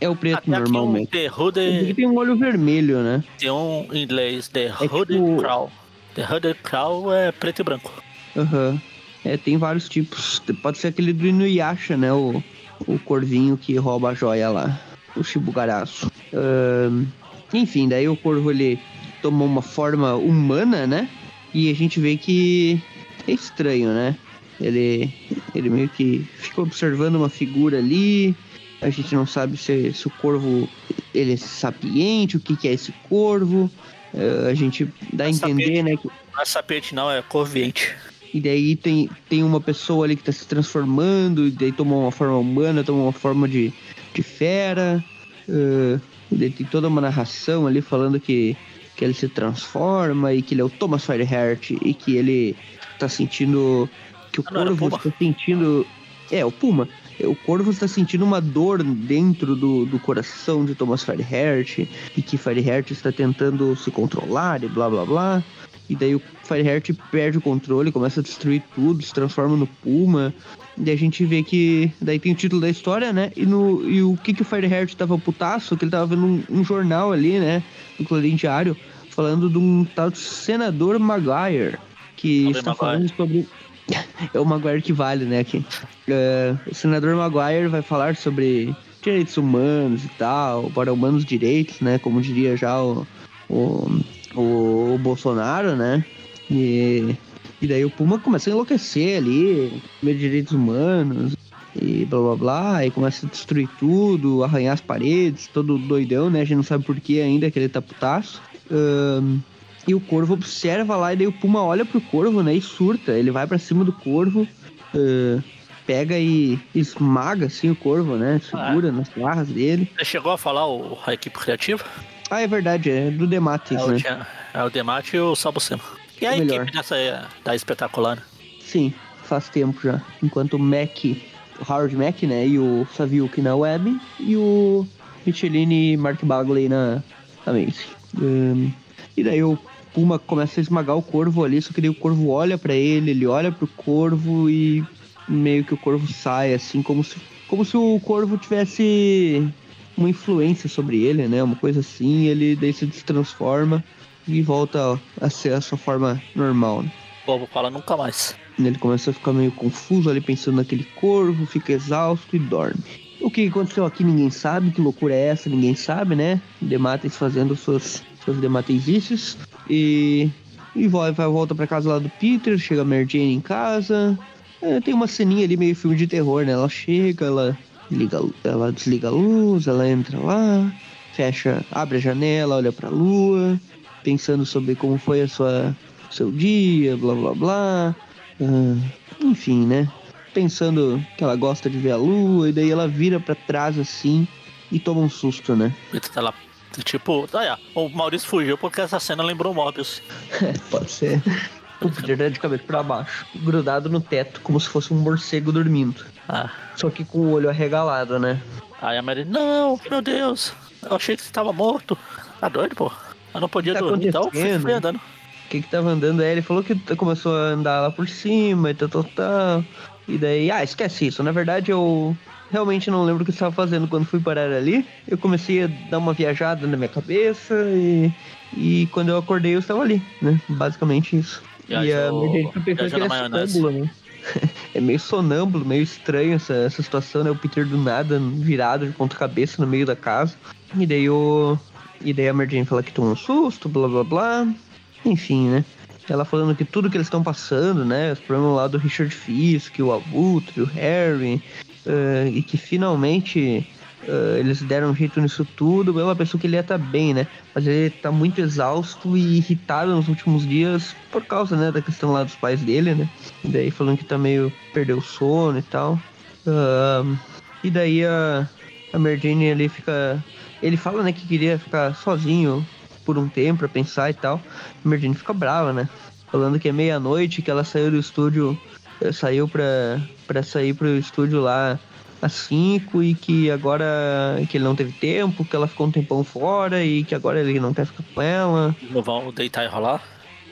É o preto Até normalmente. The Hooded... tem um olho vermelho, né? Tem um em inglês, The é Hooded tipo... Crow. The Hooded Crow é preto e branco. Aham. Uhum. É, tem vários tipos. Pode ser aquele do Inuyasha, né? O, o corvinho que rouba a joia lá. O Shibugaraço. Uh, enfim, daí o corvo ele tomou uma forma humana, né? E a gente vê que é estranho, né? Ele, ele meio que ficou observando uma figura ali. A gente não sabe se, se o corvo ele é sapiente, o que, que é esse corvo. Uh, a gente dá a entender, sapiente, né? Que... Não é sapiente, não, é corviente. E daí tem, tem uma pessoa ali que tá se transformando, e daí tomou uma forma humana, tomou uma forma de, de fera. Uh, tem toda uma narração ali falando que, que ele se transforma e que ele é o Thomas Fireheart e que ele tá sentindo. Que o ah, corvo está sentindo. É, o Puma. O corvo está sentindo uma dor dentro do, do coração de Thomas Fireheart e que Fireheart está tentando se controlar e blá blá blá. E daí o Fireheart perde o controle, começa a destruir tudo, se transforma no Puma. E a gente vê que. Daí tem o título da história, né? E, no, e o que, que o Fireheart tava putaço, que ele tava vendo um, um jornal ali, né? No Clarim Diário, falando de um tal de senador Maguire. Que está Maguire. falando sobre. é o Maguire que vale, né? Aqui. Uh, o senador Maguire vai falar sobre direitos humanos e tal, para humanos direitos, né? Como diria já o, o o, o Bolsonaro, né? E, e daí o Puma começa a enlouquecer ali, comer direitos humanos e blá blá blá, e começa a destruir tudo, arranhar as paredes, todo doidão, né? A gente não sabe por que ainda que ele tá putaço. Um, e o corvo observa lá, e daí o Puma olha pro corvo, né? E surta. Ele vai para cima do corvo, uh, pega e esmaga assim o corvo, né? Segura ah. nas garras dele. Você chegou a falar o, a equipe criativa? Ah, é verdade, é do Dematis, é né? O, é o Dematis e o Sabucema. E a Melhor. equipe dessa da espetacular? Sim, faz tempo já. Enquanto o Mac, o Howard Mac, né, e o Saviuk na web, e o Michelini e Mark Bagley na, na Macy. Um, e daí o Puma começa a esmagar o corvo ali, só que daí o corvo olha para ele, ele olha pro corvo e meio que o corvo sai, assim, como se, como se o corvo tivesse uma influência sobre ele, né? Uma coisa assim, ele daí se transforma e volta a ser a sua forma normal. Né? O povo fala nunca mais. Ele começa a ficar meio confuso ali pensando naquele corvo, fica exausto e dorme. O que aconteceu aqui ninguém sabe, que loucura é essa, ninguém sabe, né? Demates fazendo suas, suas dematesices. E, e vai, vai volta pra casa lá do Peter, chega a Mary Jane em casa. É, tem uma ceninha ali meio filme de terror, né? Ela chega, ela liga, ela desliga a luz, ela entra lá, fecha, abre a janela, olha para a lua, pensando sobre como foi a sua seu dia, blá blá blá. Uh, enfim, né? Pensando que ela gosta de ver a lua, e daí ela vira para trás assim e toma um susto, né? Ela, tipo, ah, é, o Maurício fugiu porque essa cena lembrou Mobius. É, pode ser. O Peter de cabeça para baixo, grudado no teto, como se fosse um morcego dormindo. Ah. Só que com o olho arregalado, né? Aí a Mary, não, meu Deus, eu achei que você tava morto. Tá doido, pô? Eu não podia tá dormir, então fui andando. O que que tava andando? Aí ele falou que começou a andar lá por cima e tal, tal, tal. E daí, ah, esquece isso. Na verdade, eu realmente não lembro o que eu estava fazendo quando fui parar ali. Eu comecei a dar uma viajada na minha cabeça e, e quando eu acordei eu estava ali, né? Basicamente isso. Viajou- e a minha gente pensou que é maionese. sonâmbulo, né? é meio sonâmbulo, meio estranho essa, essa situação, né? O Peter do nada, virado de ponta cabeça no meio da casa. E daí o. E daí a Mary Jane fala que tomou um susto, blá blá blá. Enfim, né? Ela falando que tudo que eles estão passando, né? Os problemas lá do Richard Fisk, o Abutre, o Harry, eh, e que finalmente eh, eles deram um jeito nisso tudo. Ela pensou que ele ia estar bem, né? Mas ele tá muito exausto e irritado nos últimos dias por causa, né, da questão lá dos pais dele, né? E daí falando que tá meio perdeu o sono e tal. Ahn, e daí a, a Mary Jane ali fica. Ele fala, né, que queria ficar sozinho por um tempo pra pensar e tal. Jane fica brava, né? Falando que é meia-noite, que ela saiu do estúdio, eh, saiu pra, pra sair pro estúdio lá às 5 e que agora que ele não teve tempo, que ela ficou um tempão fora e que agora ele não quer ficar com ela. Não vão deitar e rolar?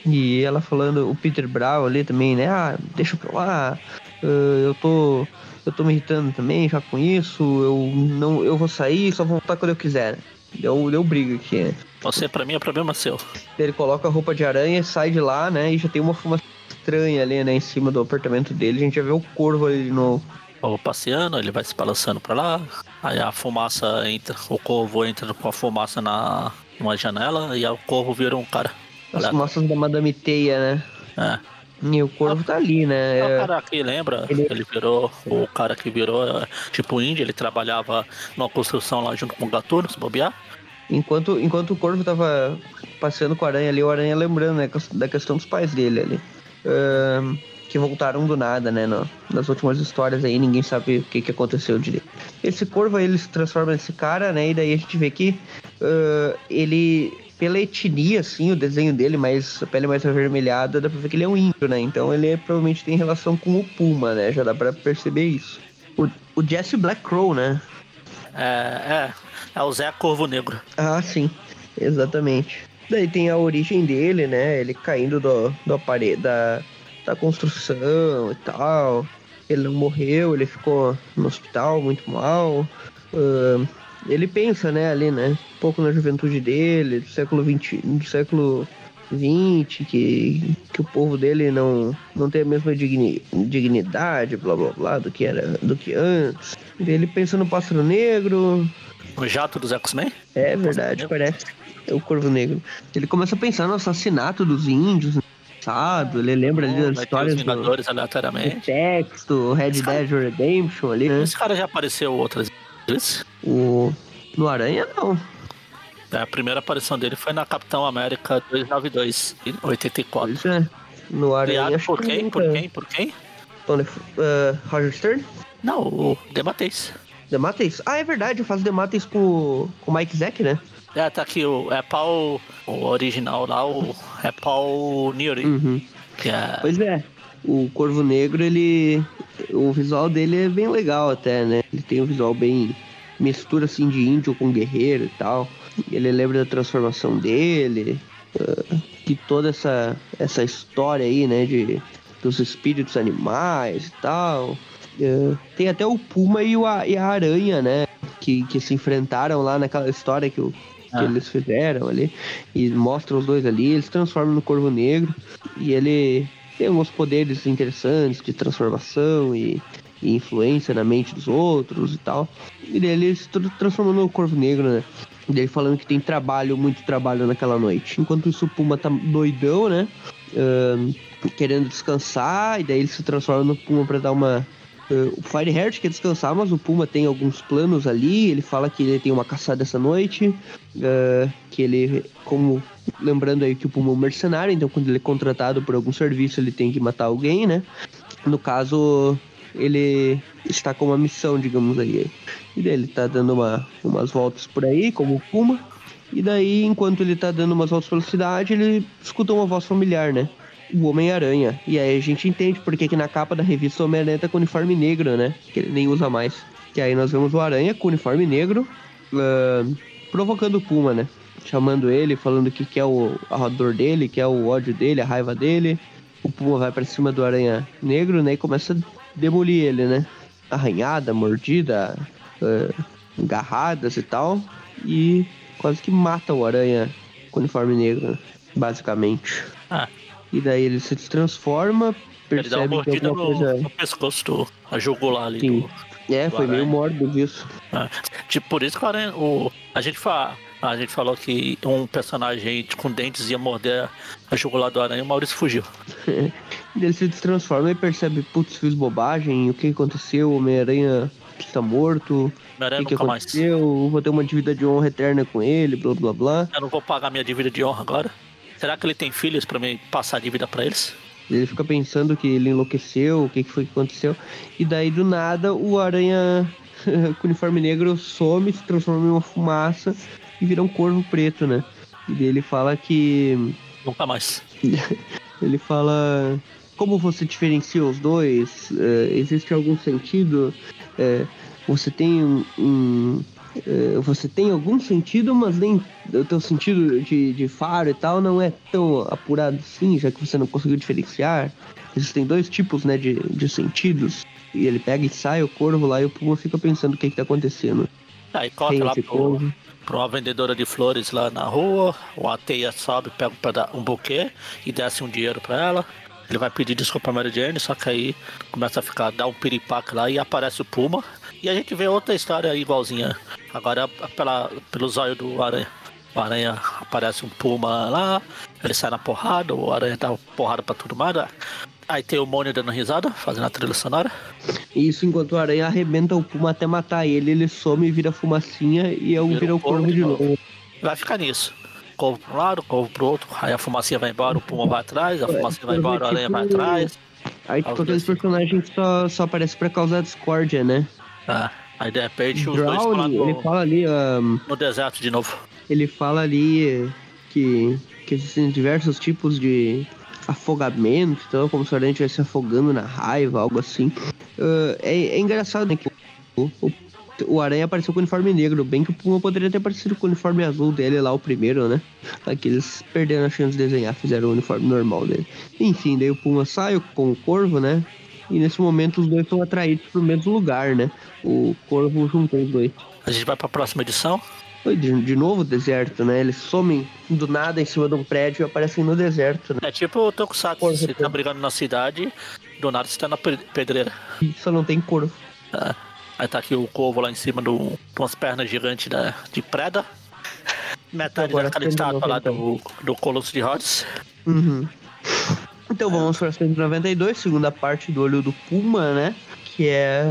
E ela falando, o Peter Brown ali também, né? Ah, deixa pra lá, ah, eu tô. Eu tô me irritando também já com isso, eu não. Eu vou sair só vou voltar quando eu quiser. Deu, deu briga aqui, né? Você, pra mim, é problema seu. Ele coloca a roupa de aranha, sai de lá, né? E já tem uma fumaça estranha ali, né? Em cima do apartamento dele. A gente já vê o corvo ali de novo. Vou passeando, ele vai se balançando pra lá. Aí a fumaça entra, o corvo entra com a fumaça na numa janela e aí o corvo vira um cara. As fumaças da Madame Teia, né? É. E o corvo tá ali, né? É o É, cara que lembra, Ele- ele virou o cara que virou é, tipo índio, ele trabalhava numa construção lá junto com o Gatuno, se bobear. enquanto, enquanto o corvo tava passeando com a aranha ali, o aranha lembrando, né? Da questão dos pais dele ali. Ahn, que voltaram do nada, né? no- nas últimas histórias aí, ninguém sabe o que, que aconteceu direito. Esse corvo aí, ele se transforma nesse cara, né? E daí a gente vê que ah, ele, pela etnia, assim, o desenho dele, mais a pele mais avermelhada, dá pra ver que ele é um índio, né? Então ele é- provavelmente tem relação com o Puma, né? Já dá pra perceber isso. O, o Jesse Black Crow, né? É, é, é o Zé Corvo Negro. Ah, sim, exatamente. Daí tem a origem dele, né? Ele caindo do, do aparelho, da, da construção e tal. Ele não morreu, ele ficou no hospital muito mal. Ahn, ele pensa, né, ali, né? Um pouco na juventude dele, do século XX, do século 20, que, que o povo dele não, não tem a mesma digni, dignidade, blá blá blá, do que era do que antes. Ele pensa no pássaro negro, O jato dos X-Men? é verdade, parece. É o Corvo Negro. Ele começa a pensar no assassinato dos índios no passado. Ele lembra ali das histórias os do, Vingadores do aleatoriamente. texto, Red Dead Redemption ali, né? Esse cara já apareceu outras O... No Aranha, não. A primeira aparição dele foi na Capitão América 292, em 84. Pois é. No Aranha, Criado por que quem? nunca. Por quem? Por quem? Tony, uh, Roger Stern? Não, o Demateis. Demateis? Ah, é verdade, eu faço Demateis com, com o Mike Zack, né? É, tá aqui, o, é Paul, o original lá, o, é Paul Neary, Uhum. que é... Pois é. O Corvo Negro, ele. O visual dele é bem legal até, né? Ele tem um visual bem. mistura assim de índio com guerreiro e tal. Ele lembra da transformação dele. ah, que toda essa, essa história aí, né? De, dos espíritos animais e tal. Ah, tem até o Puma e, o, a- e a Aranha, né? Que, que se enfrentaram lá naquela história que, o, que Ah. eles fizeram ali. E mostram os dois ali. Eles transformam no Corvo Negro. E ele tem alguns poderes interessantes de transformação e, e influência na mente dos outros e tal. E ele se tra- transformou no Corvo Negro, né? E daí falando que tem trabalho, muito trabalho naquela noite. Enquanto isso, o Puma tá doidão, né? Querendo descansar, e daí ele se transforma no Puma pra dar uma. Ah, o Fireheart quer descansar, mas o Puma tem alguns planos ali. Ele fala que ele tem uma caçada essa noite. ah, que ele, como lembrando aí que o Puma é um mercenário, então quando ele é contratado por algum serviço, ele tem que matar alguém, né? No caso, ele está com uma missão, digamos aí. E daí ele tá dando uma, umas voltas por aí, como o Puma. E daí, enquanto ele tá dando umas voltas pela cidade, ele escuta uma voz familiar, né? O Homem-Aranha. E aí a gente entende porque que na capa da revista o Homem-Aranha tá com uniforme negro, né? Que ele nem usa mais. Que aí nós vemos o Aranha com uniforme negro, ah, provocando o Puma, né? Chamando ele, falando que quer o, a dor dele, que é o ódio dele, a raiva dele. O Puma vai pra cima do Aranha Negro, né? E começa a demolir ele, né? Arranhada, mordida, uh, e tal. E quase que mata o aranha com uniforme negro, basicamente. Ah. E daí ele se transforma, Ele dá uma percebe que alguma no, coisa. no pescoço do a jugular ali. Sim. Do, É, do foi meio aranha. mórbido isso. Ah, tipo, por isso que o aranha, o, a, gente fa, a gente falou que um personagem com dentes ia morder a jugular do aranha e o Maurício fugiu. Ele se transforma e percebe, putz, fiz bobagem, o que aconteceu? O Homem-Aranha está morto, o que, nunca mais. aconteceu? Vou ter uma dívida de honra eterna com ele, blá blá blá. Eu não vou pagar minha dívida de honra agora. Será que ele tem filhos pra mim passar a dívida pra eles? Ele fica pensando que ele enlouqueceu, o que, que foi que aconteceu. E daí, do nada, o Aranha com uniforme negro some, se transforma em uma fumaça e vira um corvo preto, né? E daí ele fala que. Nunca mais. Ele fala. Como você diferencia os dois? É, existe algum sentido? É, você tem um. um, você tem algum sentido, mas nem o teu sentido de, de faro e tal não é tão apurado assim, já que você não conseguiu diferenciar. Existem dois tipos né, de, de sentidos. E ele pega e sai o corvo lá e o Puma fica pensando o que, que tá acontecendo. Aí Quem é lá pro, corvo? pra uma vendedora de flores lá na rua. O Ateia sobe, pega um, um buquê e desce um dinheiro pra ela. Ele vai pedir desculpa a Mary Jane, só que aí começa a ficar, dá um piripaque lá e aparece o Puma. E a gente vê outra história igualzinha. Agora pela, pelo zóio do Aranha. O Aranha aparece um Puma lá, ele sai na porrada, o Aranha dá porrada pra tudo mais. né? Aí tem o Mônio dando risada, fazendo a trilha sonora. Isso enquanto o aranha arrebenta o Puma até matar ele, ele some e vira fumacinha e eu Vira vira um o corvo de novo. novo. Vai ficar nisso. Corvo pra um lado, corvo pro outro, aí a fumacinha vai embora, o Puma vai atrás, a fumacinha vai é embora, a aranha vai tipo- atrás. Aí tipo aqueles personagens só, só aparecem pra causar discórdia, né? Ah, aí de repente os dois estão lá Drowning, ele fala ali, ahn, no deserto de novo. ele fala ali que, que existem diversos tipos de afogamento, então como se o aranha estivesse afogando na raiva, algo assim. Ah, é, é engraçado, né, que o, o, o aranha apareceu com o uniforme negro, bem que o Puma poderia ter aparecido com o uniforme azul dele lá, o primeiro, né? Aqui eles perderam a chance de desenhar, fizeram o uniforme normal dele. Enfim, daí o Puma sai com o Corvo, né? E nesse momento os dois são atraídos pro mesmo lugar, né? O Corvo juntou os dois. A gente vai pra próxima edição. De, de novo deserto, né? Eles somem do nada em cima de um prédio e aparecem no deserto, né? É tipo o Tokusatsu, Corvo, você tá brigando na cidade, do nada você tá na pe- pedreira. E só não tem corvo. Ah, aí tá aqui o corvo lá em cima do, de umas pernas gigantes da, de preda. Metade Agora daquela estátua lá então. do, do Colosso de Rhodes. Uhum. Então vamos para 192, segunda parte do olho do Puma, né? Que é.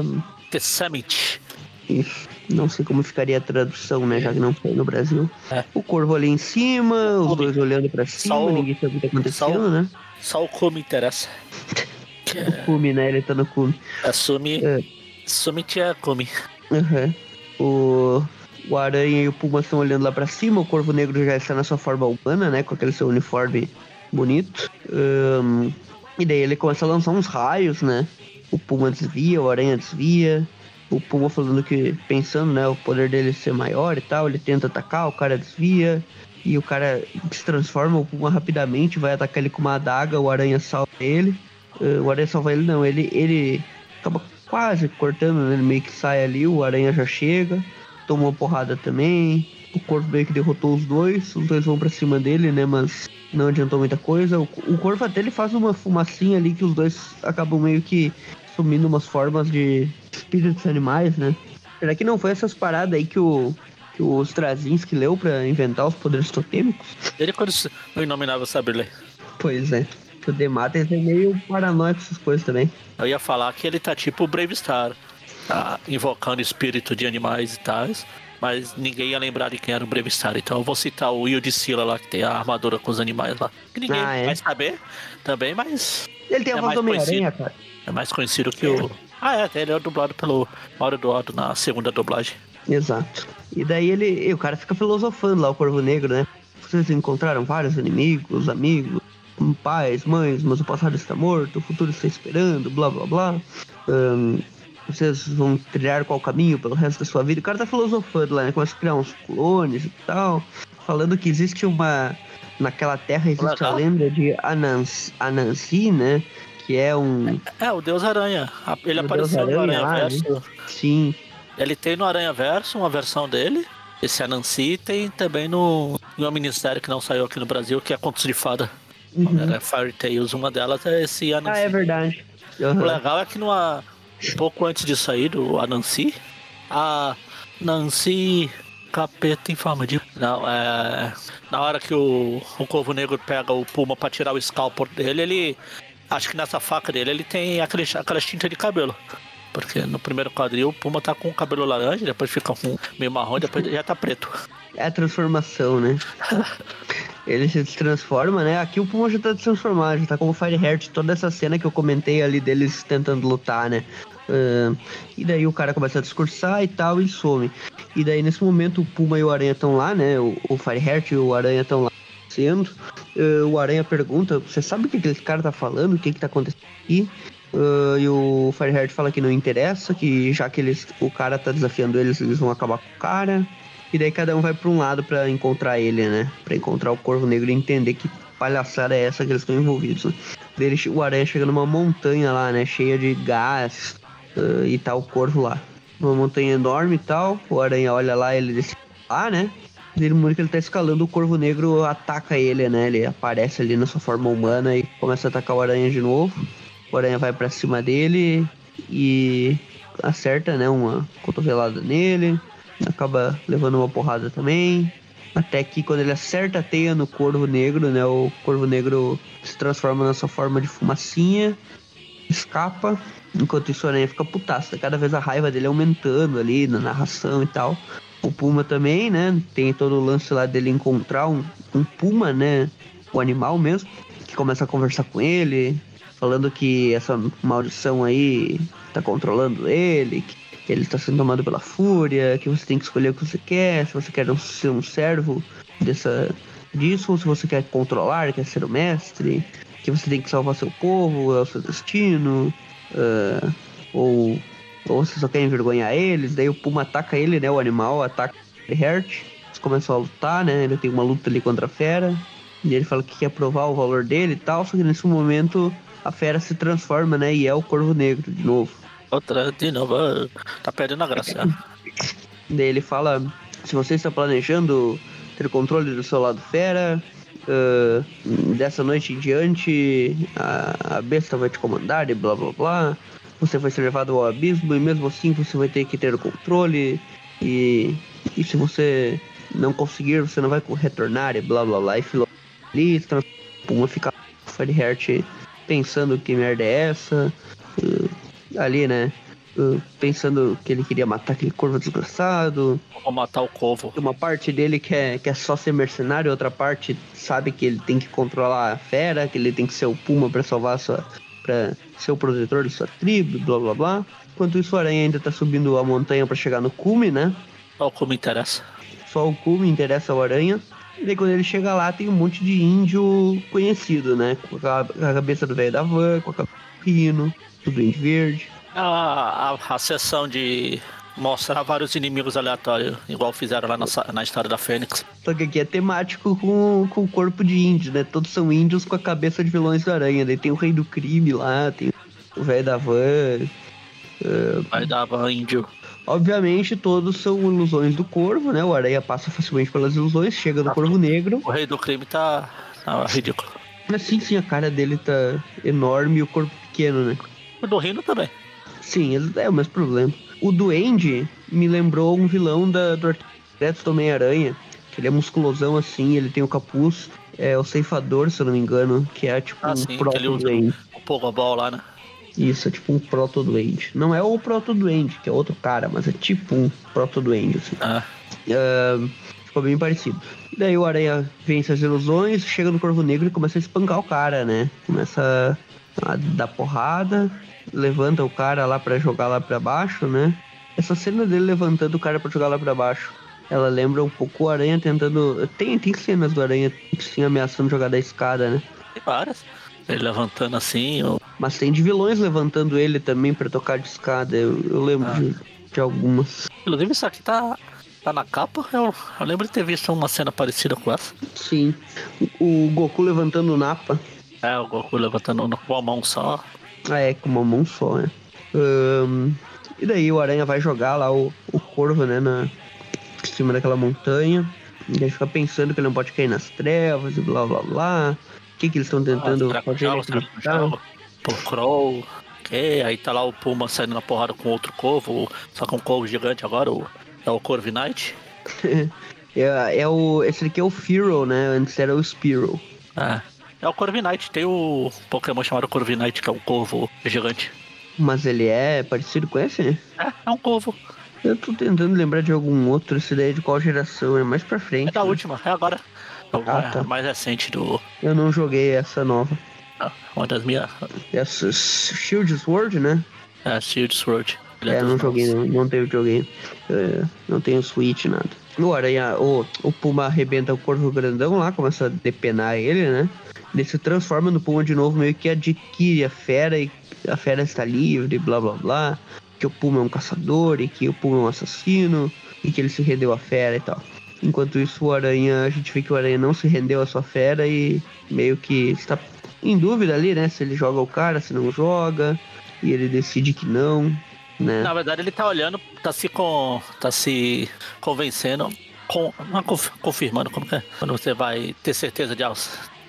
The Summit. Isso. Não sei como ficaria a tradução, né? Já que não foi no Brasil. É. O corvo ali em cima, os dois olhando pra cima, o- ninguém sabe o que tá só acontecendo, né? Só o cume interessa. O cume, né? Ele tá no cume. Sumi. É. Summit é cume. Uhum. O, o Aranha e o Puma estão olhando lá pra cima, o Corvo Negro já está na sua forma humana, né? Com aquele seu uniforme bonito. Ahn, e daí ele começa a lançar uns raios, né? O Puma desvia, o Aranha desvia. O Puma falando que, pensando, né? O poder dele ser maior e tal, ele tenta atacar, o cara desvia. E o cara se transforma, o Puma rapidamente vai atacar ele com uma adaga, o Aranha salva ele. Ah, o Aranha salva ele, não, ele, ele acaba quase cortando, né? Ele meio que sai ali, o Aranha já chega, toma uma porrada também. O Corvo meio que derrotou os dois, os dois vão pra cima dele, né? Mas não adiantou muita coisa. O, o Corvo até ele faz uma fumacinha ali que os dois acabam meio que sumindo umas formas de espíritos animais, né? Será que não foi essas paradas aí que o. Que o Straczynski leu pra inventar os poderes totêmicos? Ele quando o inominável saber ler. Pois é. O Demates é meio paranoico com essas coisas também. Eu ia falar que ele tá tipo o Brave Star. Tá invocando espírito de animais e tais. Mas ninguém ia lembrar de quem era o Brave Star. Então eu vou citar o Sila lá, que tem a armadura com os animais lá. Que ninguém Ah, é? vai saber também, mas Ele tem a É voz do mais Homem-Aranha, cara. é mais conhecido que o. Ah, é, ele é dublado pelo Mauro Eduardo na segunda dublagem. Exato. E daí ele. E o cara fica filosofando lá, o Corvo Negro, né? Vocês encontraram vários inimigos, amigos, pais, mães, mas o passado está morto, o futuro está esperando, blá blá blá. Ahn, vocês vão trilhar qual caminho pelo resto da sua vida. O cara tá filosofando lá, né? Começa a criar uns clones e tal. Falando que existe uma. Naquela terra existe a lenda de Anansi, Anansi né? que é um. É, o Deus Aranha. Ele O apareceu no Aranha lá, Verso. Sim. Ele tem no Aranha Verso uma versão dele. Esse Anansi tem também no em uma minissérie que não saiu aqui no Brasil, que é Contos de Fada. Uhum. Era Fairy Tales, uma delas é esse Ah, Anansi. é verdade. O Aham. legal é que numa, pouco antes de sair do Anansi, a Nancy capeta em forma de. Não, é. Na hora que o, o Corvo Negro pega o Puma pra tirar o scalpel dele, ele. Acho que nessa faca dele ele tem aquele, aquela tinta de cabelo. Porque no primeiro quadril o Puma tá com o cabelo laranja, depois fica com meio marrom e depois já tá preto. É a transformação, né? Ele se transforma, né? Aqui o Puma já tá transformado, já tá como Fireheart, toda essa cena que eu comentei ali deles tentando lutar, né? Ah, e daí o cara começa a discursar e tal e some. E daí nesse momento o Puma e o Aranha estão lá, né? O, o Fireheart e o Aranha estão lá sendo. Ah, o Aranha pergunta: Você sabe o que aquele cara tá falando? O que que tá acontecendo aqui? Ah, e o Fireheart fala que não interessa, que já que eles, o cara tá desafiando eles, eles vão acabar com o cara. E daí cada um vai pra um lado pra encontrar ele, né? Pra encontrar o Corvo Negro e entender que palhaçada é essa que eles estão envolvidos. Né? O Aranha chega numa montanha lá, né? Cheia de gás ah, e tá o Corvo lá. Uma montanha enorme e tal. O Aranha olha lá, ele desce lá, né? Daí no momento que ele tá escalando, o Corvo Negro ataca ele, né? Ele aparece ali na sua forma humana e começa a atacar o Aranha de novo. O Aranha vai pra cima dele e acerta, né? Uma cotovelada nele. Acaba levando uma porrada também. Até que quando ele acerta a teia no Corvo Negro, né? O Corvo Negro se transforma na sua forma de fumacinha. Escapa. Enquanto o Aranha fica putaço. Cada vez a raiva dele aumentando ali na narração e tal. O Puma também, né? Tem todo o lance lá dele encontrar um, um Puma, né? O animal mesmo. Que começa a conversar com ele. Falando que essa maldição aí tá controlando ele. Que ele está sendo tomado pela fúria. Que você tem que escolher o que você quer. Se você quer ser um servo dessa, disso. Ou se você quer controlar, quer ser o mestre. Que você tem que salvar seu povo. É o seu destino. ah, ou ou você só quer envergonhar eles, daí o Puma ataca ele, né? O animal ataca o Hert. Eles começam a lutar, né? Ele tem uma luta ali contra a fera. E ele fala que quer provar o valor dele e tal. Só que nesse momento a fera se transforma, né? E é o Corvo Negro de novo. Outra, de novo, tá perdendo a graça. Daí ele fala: se você está planejando ter controle do seu lado fera, ah, dessa noite em diante a, a besta vai te comandar e blá blá blá. Você vai ser levado ao abismo e mesmo assim você vai ter que ter o controle. E, e se você não conseguir, você não vai retornar e blá blá blá. E Filó ali, trans- Puma fica Fireheart pensando que merda é essa. Ah, ali, né? Pensando que ele queria matar aquele corvo desgraçado. Vou matar o Corvo. Uma parte dele quer, quer só ser mercenário, outra parte sabe que ele tem que controlar a fera, que ele tem que ser o Puma pra salvar a sua. pra ser o protetor de sua tribo, blá blá blá. Enquanto isso, o Aranha ainda tá subindo a montanha pra chegar no cume, né? Olha como interessa. Só o cume interessa ao Aranha. E daí quando ele chega lá, tem um monte de índio conhecido, né? Com a, cabeça do velho da van, com a cabeça do pino, do Duende Verde. A, a, a sessão de mostrar vários inimigos aleatórios, igual fizeram lá na, na história da Fênix. Só que aqui é temático com, com o corpo de índio, né? Todos são índios com a cabeça de vilões do aranha. Daí tem o rei do crime lá, tem o velho da van. Aí dava índio. Obviamente, todos são ilusões do corvo, né? O aranha passa facilmente pelas ilusões, chega no corvo negro. O rei do crime tá, tá ridículo. Mas sim, sim, a cara dele tá enorme e o corpo pequeno, né? O do Rino também. Sim, é o mesmo problema. O Duende me lembrou um vilão da, do Arquiteto do Homem-Aranha. Ele é musculosão assim, ele tem o capuz. É o ceifador, se eu não me engano, que é tipo Ah, um sim, proto-duende. o Pogobol lá, né? Isso, é tipo um proto-duende. Não é o proto-duende, que é outro cara, mas é tipo um proto-duende, assim. Ah, Ah, ficou bem parecido. E daí o Aranha vence as ilusões, chega no Corvo Negro e começa a espancar o cara, né? Começa a dar porrada, levanta o cara lá pra jogar lá pra baixo, né? Essa cena dele levantando o cara pra jogar lá pra baixo, ela lembra um pouco o Aranha tentando... Tem, tem cenas do Aranha assim, ameaçando jogar da escada, né? tem várias. Ele levantando assim, o Mas tem de vilões levantando ele também pra tocar de escada, eu, eu lembro Ah. de, de algumas. Inclusive, isso aqui tá, tá na capa. Eu, eu lembro de ter visto uma cena parecida com essa. Sim. O Goku levantando o Napa. É, o Goku levantando com uma mão só. Ah, é, com uma mão só, né? Ahn, e daí o Aranha vai jogar lá o, o corvo, né, na, em cima daquela montanha. E ele fica pensando que ele não pode cair nas trevas e blá blá blá. O que, que eles estão tentando Ah, fazer? Pô, Crow. Aí tá lá o Puma saindo na porrada com outro corvo, só com um corvo gigante agora, o, é o Corviknight. É, é o, esse aqui é o Firo, né? Antes era o Spiro. É. É o Corviknight, tem o Pokémon chamado Corviknight, que é um corvo gigante. Mas ele é parecido com esse? É, é um corvo. Eu tô tentando lembrar de algum outro, essa ideia de qual geração, é mais pra frente. É da né? última, é agora. É o Ah, tá. mais recente do. Eu não joguei essa nova. é, Uma das minhas. Essa Shield Sword, né? É, Shield Sword. É, dos não joguei, não, não teve videogame. É, não tenho Switch, nada. O aranha, o, o Puma arrebenta o corvo grandão lá, começa a depenar ele, né? Ele se transforma no Puma de novo, meio que adquire a fera e a fera está livre, blá blá blá. Que o Puma é um caçador e que o Puma é um assassino e que ele se rendeu à fera e tal. Enquanto isso, o aranha, a gente vê que o aranha não se rendeu à sua fera e meio que está em dúvida ali, né? Se ele joga o cara, se não joga. E ele decide que não, né? Na verdade, ele tá olhando, tá se, com, tá se convencendo, com, não é conf- confirmando, como é? Quando você vai ter certeza de algo.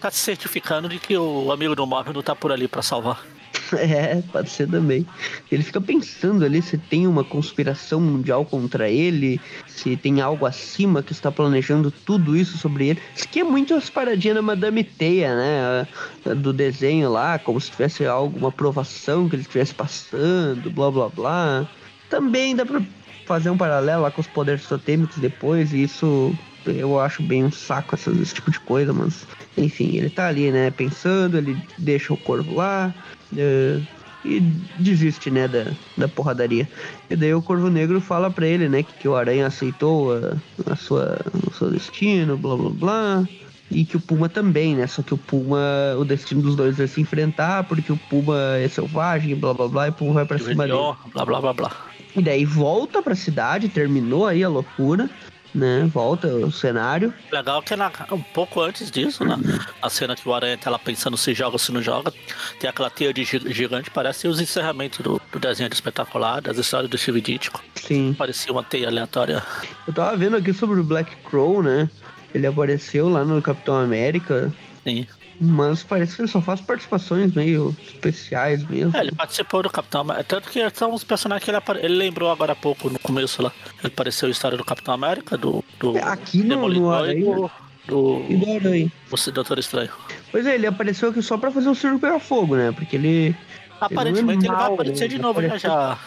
Tá se certificando de que o amigo do Mob não tá por ali pra salvar. É, pode ser também. Ele fica pensando ali se tem uma conspiração mundial contra ele, se tem algo acima que está planejando tudo isso sobre ele. Isso aqui é muito as paradinhas da Madame Teia, né? Do desenho lá, como se tivesse alguma provação que ele estivesse passando, blá blá blá. Também dá pra fazer um paralelo lá com os poderes totêmicos depois, e isso eu acho bem um saco essas- esse tipo de coisa, mas enfim, ele tá ali, né, pensando, ele deixa o corvo lá, é, e desiste, né, da, da porradaria. E daí o Corvo Negro fala pra ele, né, que, que o Aranha aceitou a, a sua, o seu destino, blá blá blá. E que o Puma também, né? Só que o Puma, o destino dos dois é se enfrentar, porque o Puma é selvagem, blá blá blá, e o Puma vai pra cima dele. Rebelião, blá blá blá blá. E daí volta pra cidade, terminou aí a loucura, né? Volta o cenário. Legal que na- um pouco antes disso, né? A cena que o Aranha tá lá pensando se joga ou se não joga, tem aquela teia de gi- gigante, parece os encerramentos do, do desenho de espetacular, das histórias do Steve Ditko. Sim. Parecia uma teia aleatória. Eu tava vendo aqui sobre o Black Crow, né? Ele apareceu lá no Capitão América, Sim. Mas parece que ele só faz participações meio especiais mesmo. É, ele participou do Capitão América. Tanto que são uns personagens que ele, apare- ele lembrou agora há pouco, no começo lá. Ele apareceu a história do Capitão América, do. do É, aqui no- no Aranha. do, E Aranha. do Doutor Estranho. Pois é, ele apareceu aqui só pra fazer o circo pegar fogo, né? Porque ele. Aparentemente ele vai mal, aparecer né? de novo já Apareceu- já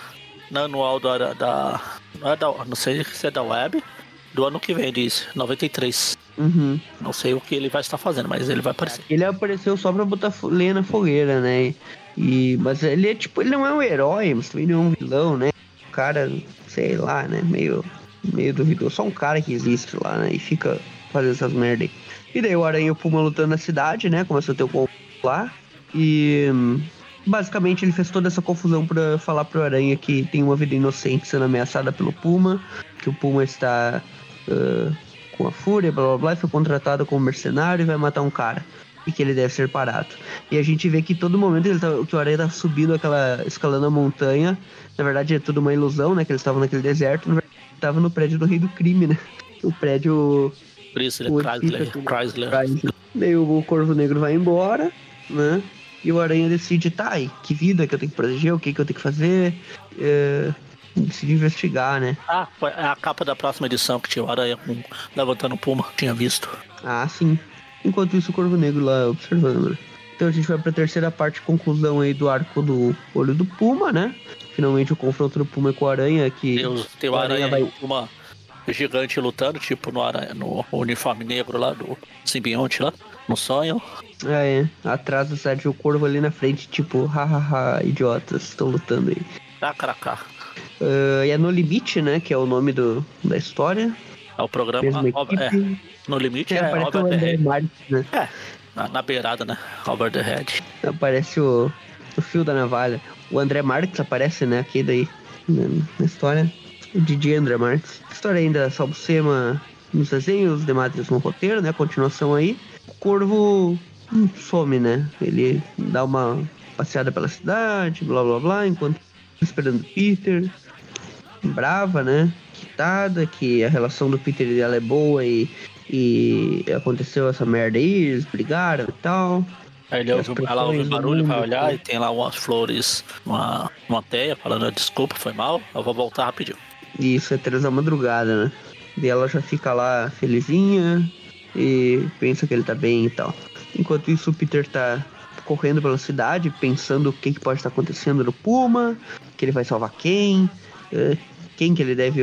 na anual da, da, não é da. Não sei se é da web. Do ano que vem, diz, 93. Uhum. Não sei o que ele vai estar fazendo, mas ele vai aparecer. Ele apareceu só pra botar lenha na fogueira, né? E, mas ele é tipo, ele não é um herói, mas também não é um vilão, né? Um cara, sei lá, né? Meio, meio duvidoso. Só um cara que existe lá, né? E fica fazendo essas merda aí. E daí o Aranha e o Puma lutando na cidade, né? Começou a ter o conflito lá. E basicamente ele fez toda essa confusão pra falar pro Aranha que tem uma vida inocente sendo ameaçada pelo Puma. Que o Puma está ah, com a fúria, blá blá blá, e foi contratado como mercenário e vai matar um cara. E que ele deve ser parado. E a gente vê que todo momento ele tá, que o Aranha tá subindo aquela. escalando a montanha. Na verdade é tudo uma ilusão, né? Que eles estavam naquele deserto. Na verdade, ele tava no prédio do Rei do Crime, né? O prédio. Chrysler, o Chrysler, edifício aqui, Chrysler. Chrysler. Daí o, Corvo Negro vai embora, né? E o Aranha decide, tá, e que vida que eu tenho que proteger, o que que eu tenho que fazer. É, decide investigar, né? Ah, foi a capa da próxima edição que tinha o Aranha com, levantando o Puma, tinha visto. Ah, sim. Enquanto isso, o Corvo Negro lá observando. né? Então a gente vai pra terceira parte, conclusão aí do arco do Olho do Puma, né? Finalmente o confronto do Puma com o Aranha, que Tem, o- tem o Aranha, Aranha e o Puma gigante lutando, tipo no, aranha, no uniforme negro lá do simbionte lá, no sonho. é, é, atrás do Sérgio o Corvo ali na frente, tipo, hahaha, idiotas, estão lutando aí. Kakaraka. Ah, e é No Limite, né? Que é o nome do, da história. É o programa. Mesma ah, ob- é, no limite É, é, Over the Head. Marques, né? É, na, na beirada, né? Over the Head. Aparece o, o fio da navalha. O André Marques aparece, né? Aqui daí, na, na história. O Didi André Marques. A história ainda salvo Sema nos desenhos, Demetrius no roteiro, né? Continuação aí. O Corvo some, né? Ele dá uma passeada pela cidade, blá blá blá, enquanto esperando Peter. Brava, né? Quitada, que a relação do Peter e dela é boa e, e aconteceu essa merda aí, eles brigaram e tal. Aí ele ouve, ela ouve o barulho, vai olhar e tem lá umas flores, uma, uma teia, falando desculpa, foi mal, eu vou voltar rapidinho. Isso é três da madrugada, né? E ela já fica lá felizinha e pensa que ele tá bem e tal. Enquanto isso, o Peter tá correndo pela cidade, pensando o que, que pode estar acontecendo no Puma, que ele vai salvar quem, eh, quem que ele deve,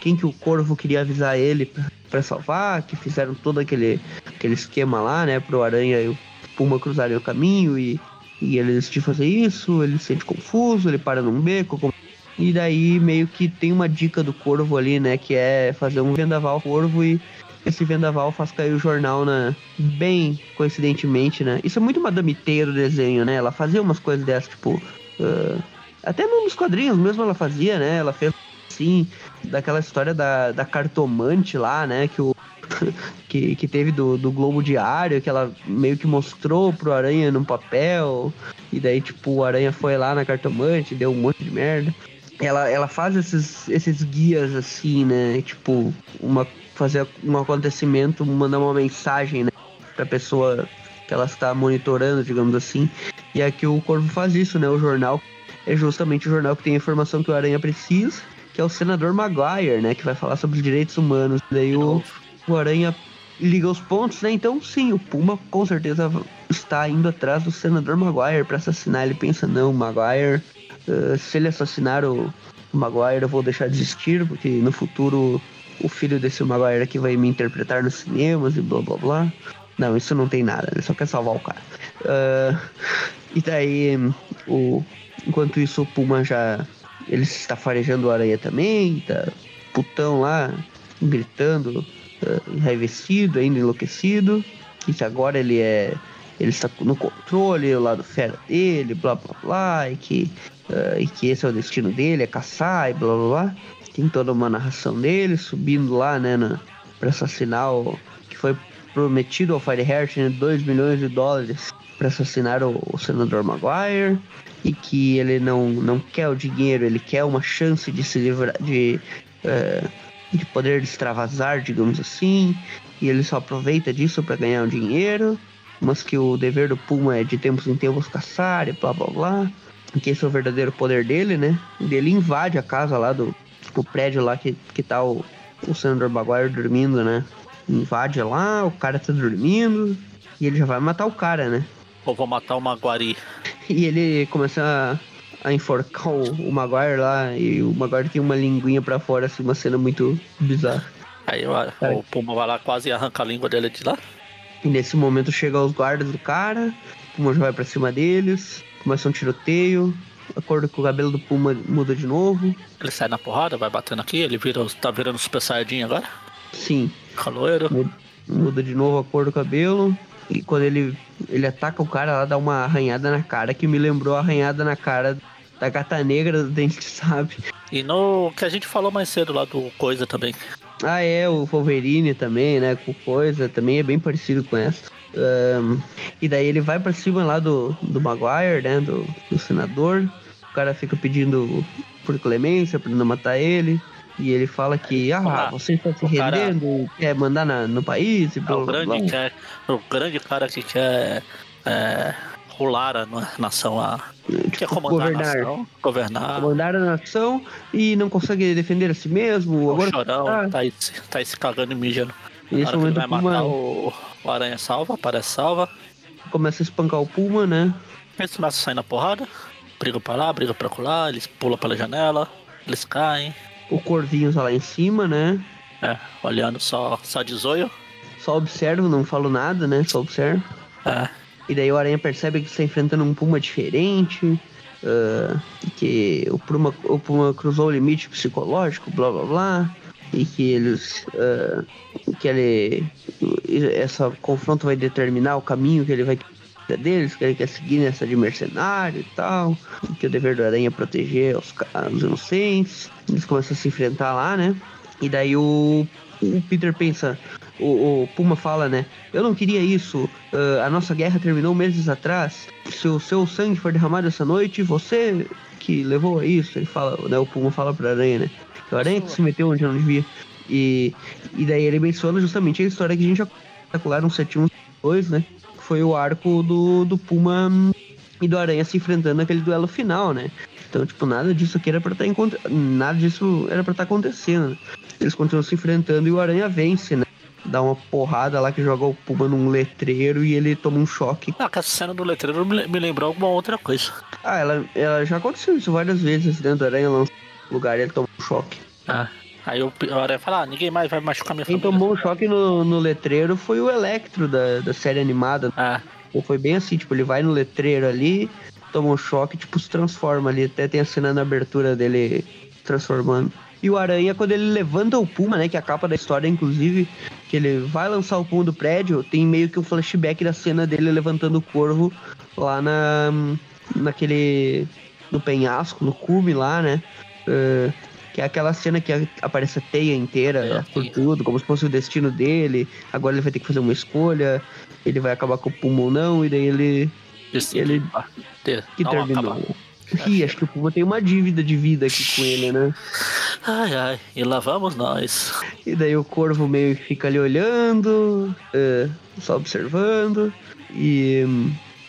quem que o Corvo queria avisar ele para salvar, que fizeram todo aquele, aquele esquema lá, né, pro Aranha e o Puma cruzarem o caminho e, e ele decidiu fazer isso, ele se sente confuso, ele para num beco, e daí meio que tem uma dica do Corvo ali, né, que é fazer um vendaval Corvo e esse vendaval faz cair o jornal na bem coincidentemente, né? Isso é muito Madame Teia do desenho, né? Ela fazia umas coisas dessas, tipo. Uh, até nos quadrinhos mesmo ela fazia, né? Ela fez assim, daquela história da, da cartomante lá, né? Que o. que, que teve do, do Globo Diário, que ela meio que mostrou pro Aranha num papel, e daí, tipo, o Aranha foi lá na cartomante, deu um monte de merda ela, ela faz esses, esses guias assim, né? Tipo, uma, fazer um acontecimento, mandar uma mensagem, né? Pra pessoa que ela está monitorando, digamos assim. E aqui o Corvo faz isso, né? O jornal é justamente o jornal que tem a informação que o Aranha precisa, que é o senador Maguire, né? Que vai falar sobre os direitos humanos. Daí o, o Aranha liga os pontos, né? Então, sim, o Puma com certeza está indo atrás do senador Maguire para assassinar. Ele pensa, não, Maguire Uh, se ele assassinar o, o Maguire, eu vou deixar de existir, porque no futuro o filho desse Maguire aqui vai me interpretar nos cinemas e blá blá blá. Não, isso não tem nada, ele só quer salvar o cara. Uh, e daí, o, enquanto isso, o Puma já. Ele está farejando o aranha também, tá putão lá, gritando, uh, enraivecido, ainda enlouquecido. Que agora ele é. Ele está no controle, o lado fera dele, blá blá blá, e que uh, e que esse é o destino dele, é caçar e blá blá blá. Tem toda uma narração dele subindo lá, né, na, pra assassinar o. que foi prometido ao Fireheart, né, 2 milhões de dólares para assassinar o, o, senador Maguire e que ele não, não quer o dinheiro, ele quer uma chance de se livrar de, uh, de poder extravasar, digamos assim, e ele só aproveita disso para ganhar o dinheiro, mas que o dever do Puma é de tempos em tempos caçar e blá blá blá que esse é o verdadeiro poder dele, né? Ele invade a casa lá do o prédio lá que, que tá o, o Sandor Maguire dormindo, né? Invade lá, o cara tá dormindo e ele já vai matar o cara, né? Ou vou matar o Maguari. E ele começa a, a enforcar o, o, Maguire lá e o Maguire tem uma linguinha para fora, assim, uma cena muito bizarra. Aí o, o Puma vai lá quase arranca a língua dele de lá. E nesse momento chega os guardas do cara, o Puma já vai pra cima deles. Começa um tiroteio, a cor do cabelo do Puma muda de novo. Ele sai na porrada, vai batendo aqui, ele vira, tá virando Super Saiyajin agora? Sim. Caloeiro. Muda, muda de novo a cor do cabelo. E quando ele, ele ataca o cara, ela dá uma arranhada na cara que me lembrou a arranhada na cara da gata negra do Dente Sabe. E no que a gente falou mais cedo lá do Coisa também. Ah, é, o Wolverine também, né? Com Coisa, também é bem parecido com essa. Um, e daí ele vai para cima lá do, do Maguire, né? Do, do senador. O cara fica pedindo por clemência para não matar ele. E ele fala que, ah, ah você está se rendendo, cara... quer mandar na, no país e blá, é, o, grande blá, Quer, o grande cara que quer é, rolar a nação, a, tipo, quer comandar governar, a nação, governar. Comandar a nação e não consegue defender a si mesmo. O agora chorão, tá, tá, aí, tá aí se cagando e mijando. Nesse momento vai matar uma... o, o Aranha salva, aparece salva. Começa a espancar o Puma, né? Eles começam a sair na porrada. Briga pra lá, briga pra lá, eles pulam pela janela, eles caem. O Corvinho tá lá em cima, né? É, olhando só, só de zoio. Só observo, não falo nada, né? Só observo. É. E daí o Aranha percebe que está enfrentando um Puma diferente. Uh, que o Puma, o Puma cruzou o limite psicológico, blá blá blá e que eles uh, que ele essa confronto vai determinar o caminho que ele vai deles, que ele quer seguir nessa de mercenário e tal, que o dever do aranha é proteger os, os inocentes. Eles começam a se enfrentar lá, né? E daí o, o Peter pensa, o, o Puma fala, né? Eu não queria isso. Uh, a nossa guerra terminou meses atrás. Se o seu sangue for derramado essa noite, você que levou a isso. Ele fala, né? O Puma fala pra Aranha, né? O Aranha que se meteu onde não devia. E, e daí ele menciona justamente a história que a gente já especularam no 712, né? Foi o arco do, do Puma e do Aranha se enfrentando naquele duelo final, né? Então, tipo, nada disso aqui era pra estar tá nada disso era para estar tá acontecendo. Né? Eles continuam se enfrentando e o Aranha vence, né? Dá uma porrada lá que joga o Puma num letreiro e ele toma um choque. Ah, que essa cena do letreiro me lembrou alguma outra coisa. Ah, ela, ela já aconteceu isso várias vezes dentro do Aranha lança lugar e ele toma um choque. Ah. Aí o Aranha fala, ah, ninguém mais vai machucar minha Quem família. Quem tomou um choque no, no letreiro foi o Electro da, da série animada. Ah. Foi bem assim, tipo, ele vai no letreiro ali, toma um choque, tipo, se transforma ali. Até tem a cena na abertura dele transformando. E o Aranha, quando ele levanta o Puma, né? Que é a capa da história, inclusive, que ele vai lançar o Puma do prédio, tem meio que um flashback da cena dele levantando o corvo lá na. naquele. no penhasco, no cume lá, né? Uh, que é aquela cena que aparece a teia inteira é, por tudo, como se fosse o destino dele. Agora ele vai ter que fazer uma escolha, ele vai acabar com o Puma ou não, e daí ele. ele ter, que terminou. Ih, acho que o Puma tem uma dívida de vida aqui com ele, né? Ai, ai, e lá vamos nós. E daí o corvo meio que fica ali olhando, uh, só observando, e,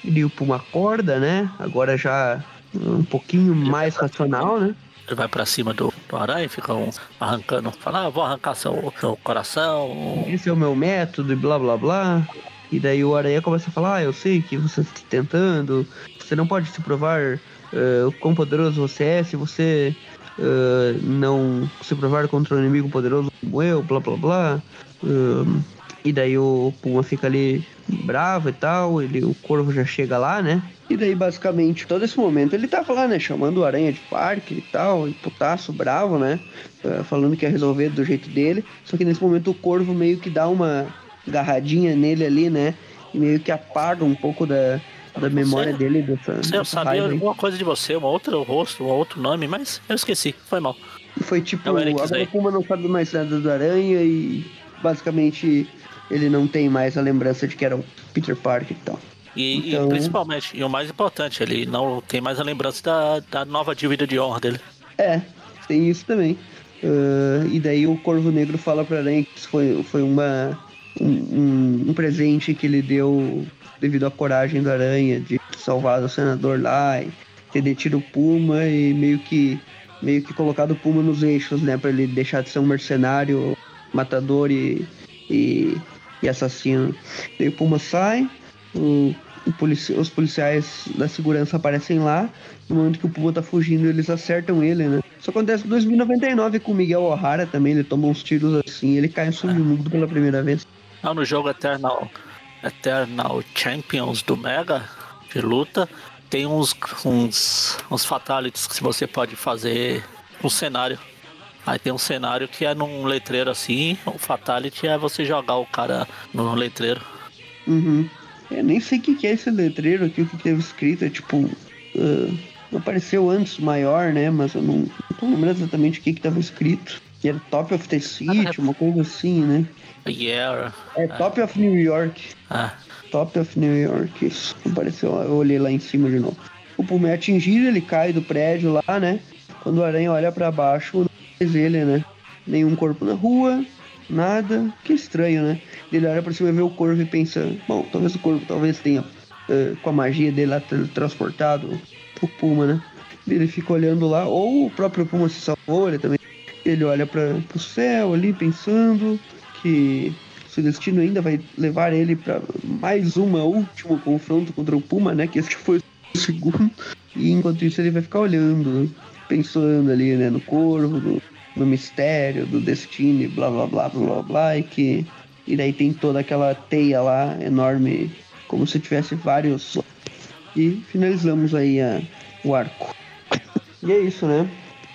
e o Puma acorda, né? Agora já um pouquinho mais racional, né? Ele vai pra cima do, do aranha e fica um, arrancando, fala, ah, vou arrancar seu, seu coração. Esse é o meu método e blá blá blá. E daí o aranha começa a falar, ah, eu sei que você está tentando, você não pode se provar uh, quão poderoso você é se você uh, não se provar contra um inimigo poderoso como eu, blá blá blá. Uh, e daí o Puma fica ali bravo e tal, ele, o Corvo já chega lá, né? E daí, basicamente, todo esse momento ele tava lá, né? Chamando o Aranha de parque e tal, e putaço, bravo, né? Uh, falando que ia resolver do jeito dele. Só que nesse momento o Corvo meio que dá uma agarradinha nele ali, né? E meio que apaga um pouco da, da memória você, dele dessa. Você, eu sabia alguma coisa de você, um outro rosto, um outro nome, mas eu esqueci, foi mal. Foi tipo, agora o Puma não sabe mais nada do Aranha e basicamente ele não tem mais a lembrança de que era o Peter Parker e tal. E, então... e, principalmente, e o mais importante, ele não tem mais a lembrança da, da nova dívida de honra dele. É, tem isso também. Uh, e daí o Corvo Negro fala pra Aranha que isso foi, foi uma, um, um, presente que ele deu devido à coragem do Aranha de salvar o senador lá e ter detido o Puma e meio que meio que colocado o Puma nos eixos, né, para ele deixar de ser um mercenário, matador e, e, e assassino. Daí o Puma sai, o, o polici os policiais da segurança aparecem lá, no momento que o Puma tá fugindo, eles acertam ele, né? Isso acontece em 2099 com o Miguel O'Hara também, ele toma uns tiros assim, ele cai em submundo pela primeira vez. Não, no jogo Eternal Eternal Champions do Mega de luta, tem uns, uns, uns fatalities que você pode fazer no cenário. Aí tem um cenário que é num letreiro assim, o fatality é você jogar o cara no letreiro. Uhum. Eu nem sei o que, que é esse letreiro aqui, o que, é escrito, é tipo. Uh, apareceu antes maior, né? Mas eu não, não tô lembrando exatamente o que, que tava escrito. Que era Top of the City, uma coisa assim, né? Yeah. É Top of New York. Ah. Top of New York, isso. Apareceu, eu olhei lá em cima de novo. O Puma é atingido, ele cai do prédio lá, né? Quando o aranha olha para baixo, ele, né? Nenhum corpo na rua, nada. Que estranho, né? Ele olha pra cima e vê o corvo e pensa: bom, talvez o corvo talvez tenha, uh, com a magia dele lá, transportado o Puma, né? Ele fica olhando lá, ou o próprio Puma se salvou, ele também. Ele olha para o céu ali, pensando que seu destino ainda vai levar ele para mais uma último confronto contra o Puma, né? Que esse foi o segundo. E enquanto isso ele vai ficar olhando, pensando ali, né, no corvo, no, no mistério do destino, blá blá blá blá blá blá, e que e daí tem toda aquela teia lá enorme, como se tivesse vários. E finalizamos aí a, o arco. E é isso, né?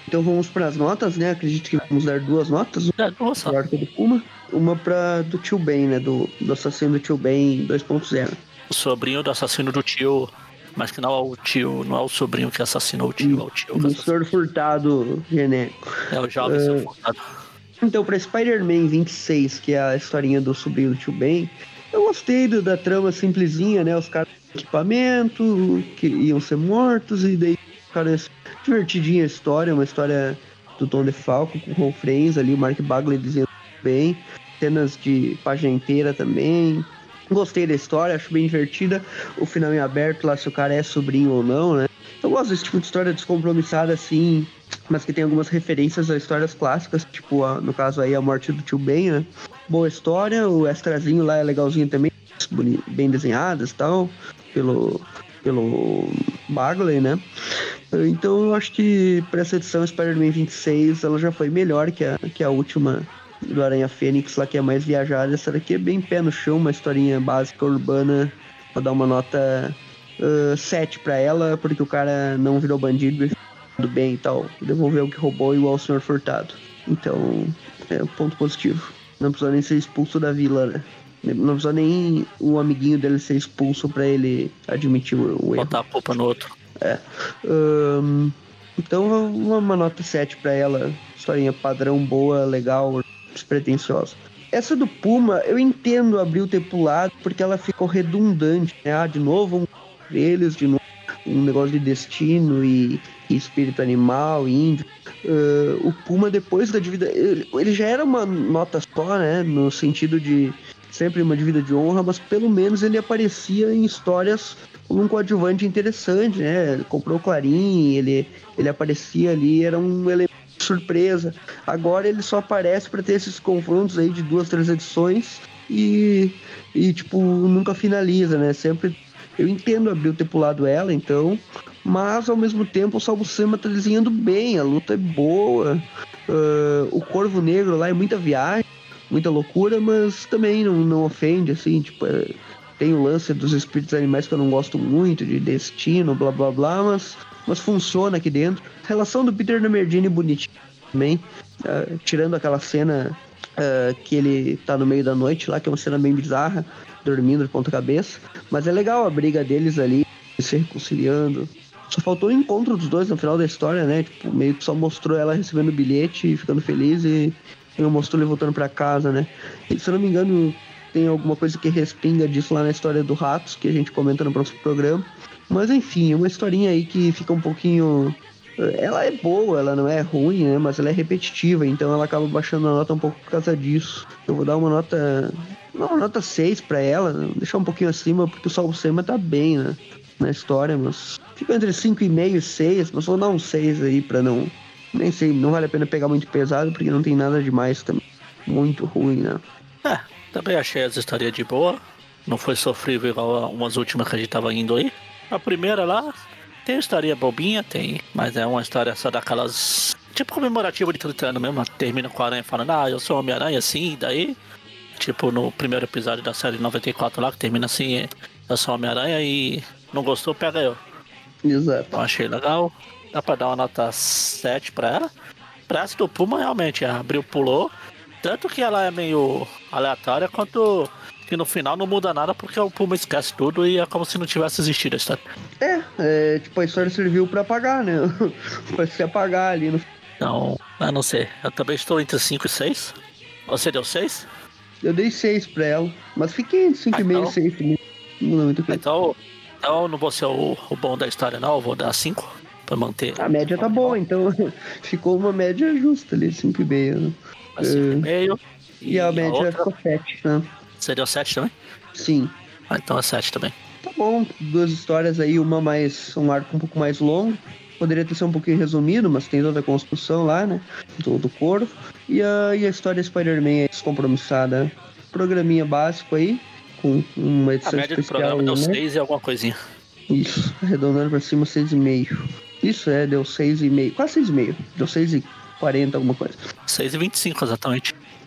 Então vamos para as notas, né? Acredito que vamos dar duas notas. Nossa. O arco do Puma. Uma para do tio Ben, né? Do, do assassino do tio Ben 2.0. O sobrinho do assassino do tio mas que não é o tio, não é o sobrinho que assassinou o tio, é o tio. O Senhor Furtado genérico. É o jovem uh, Furtado. Então, pra Spider-Man 26, que é a historinha do sobrinho do tio Ben, eu gostei do, da trama simplesinha, né? Os caras equipamento, que iam ser mortos, e daí, cara, divertidinha a história, uma história do Tom DeFalco com o Ron Friends ali, o Mark Bagley dizendo bem, cenas de página inteira também. Gostei da história, acho bem divertida. O final em aberto lá, se o cara é sobrinho ou não, né? Eu gosto desse tipo de história descompromissada, assim, mas que tem algumas referências a histórias clássicas, tipo, a, no caso aí, a morte do tio Ben, né? Boa história, o extrazinho lá é legalzinho também, bem desenhadas e tal, pelo, pelo Bagley, né? Então eu acho que para essa edição Spider-Man 26 ela já foi melhor que a, que a última do Aranha Fênix lá que é mais viajada. Essa daqui é bem pé no chão, uma historinha básica urbana. Vou dar uma nota uh, 7 para ela, porque o cara não virou bandido do bem e tal. Devolveu o que roubou igual o senhor Furtado. Então, é um ponto positivo. Não precisou nem ser expulso da vila, né? Não precisou nem o amiguinho dele ser expulso para ele admitir o, erro. Botar a culpa no outro. É. Um, então, uma nota 7 para ela. Historinha padrão, boa, legal, despretensiosa. Essa do Puma, eu entendo abrir o ter pulado, porque ela ficou redundante. Né? Ah, de novo um deles, de novo um negócio de destino e, e espírito animal, índio. Uh, o Puma, depois da dívida. Ele, ele já era uma nota só, né? No sentido de sempre uma dívida de honra, mas pelo menos ele aparecia em histórias como um coadjuvante interessante, né? Ele comprou o Clarim, ele, ele aparecia ali, era um elemento surpresa. Agora ele só aparece para ter esses confrontos aí de duas, três edições e, e tipo, nunca finaliza, né? Sempre. Eu entendo abrir o ter pulado ela, então, mas ao mesmo tempo o Salvo Sama tá desenhando bem, a luta é boa. Uh, o Corvo Negro lá é muita viagem, muita loucura, mas também não, não ofende, assim, tipo, é, tem o lance dos espíritos animais que eu não gosto muito, de destino, blá blá blá, mas, mas funciona aqui dentro. A relação do Peter Merdini bonitinha também, uh, tirando aquela cena uh, que ele tá no meio da noite lá, que é uma cena bem bizarra, dormindo de ponta cabeça. Mas é legal a briga deles ali, se reconciliando. Só faltou o encontro dos dois no final da história, né? Tipo, meio que só mostrou ela recebendo o bilhete e ficando feliz e, e mostrou ele voltando para casa, né? E, se eu não me engano, tem alguma coisa que respinga disso lá na história do Ratos, que a gente comenta no próximo programa. Mas enfim, é uma historinha aí que fica um pouquinho. Ela é boa, ela não é ruim, né? Mas ela é repetitiva, então ela acaba baixando a nota um pouco por causa disso. Eu vou dar uma nota. Uma nota 6 para ela, deixar um pouquinho acima, porque o Salvo Sema tá bem, né? Na história, mas. Fica entre 5,5 e 6, mas vou dar um 6 aí pra não. Nem sei, não vale a pena pegar muito pesado, porque não tem nada demais também. Muito ruim, né? É, também achei as histórias de boa. Não foi sofrível igual umas últimas que a gente tava indo aí. A primeira lá tem história bobinha, tem, mas é uma história só daquelas. Tipo comemorativa de 30 anos mesmo. Termina com a aranha falando, ah, eu sou Homem-Aranha assim, daí. Tipo no primeiro episódio da série 94 lá, que termina assim, eu sou Homem-Aranha e não gostou, pega eu. Exato. Então achei legal. Dá pra dar uma nota 7 pra ela. Pra essa do Puma realmente abriu, pulou. Tanto que ela é meio aleatória, quanto que no final não muda nada porque o Puma esquece tudo e é como se não tivesse existido a história. É, é tipo, a história serviu pra apagar, né? pra se apagar ali no. Então, eu não sei. Eu também estou entre 5 e 6. Você deu 6? Eu dei 6 pra ela, mas fiquei entre 5,5 ah, então... e 6 também. Não é muito Então, então não vou ser o, o bom da história, não. Eu vou dar 5 pra manter. A média tá boa, então ficou uma média justa ali, 5,5. Né? 5,5. E, e a média outra... ficou 7, né? Você deu 7 também? Sim. Ah, então é 7 também. Tá bom, duas histórias aí, uma mais. um arco um pouco mais longo. Poderia ter sido um pouquinho resumido, mas tem toda a construção lá, né? Do, do corvo. E a, e a história Spider-Man descompromissada. Programinha básico aí, com uma edição a média especial. Do programa deu 6 né? e alguma coisinha. Isso, arredondando pra cima, 6,5. Isso é, deu 6,5. Quase 6,5. Deu 6,40, alguma coisa. 6,25 exatamente.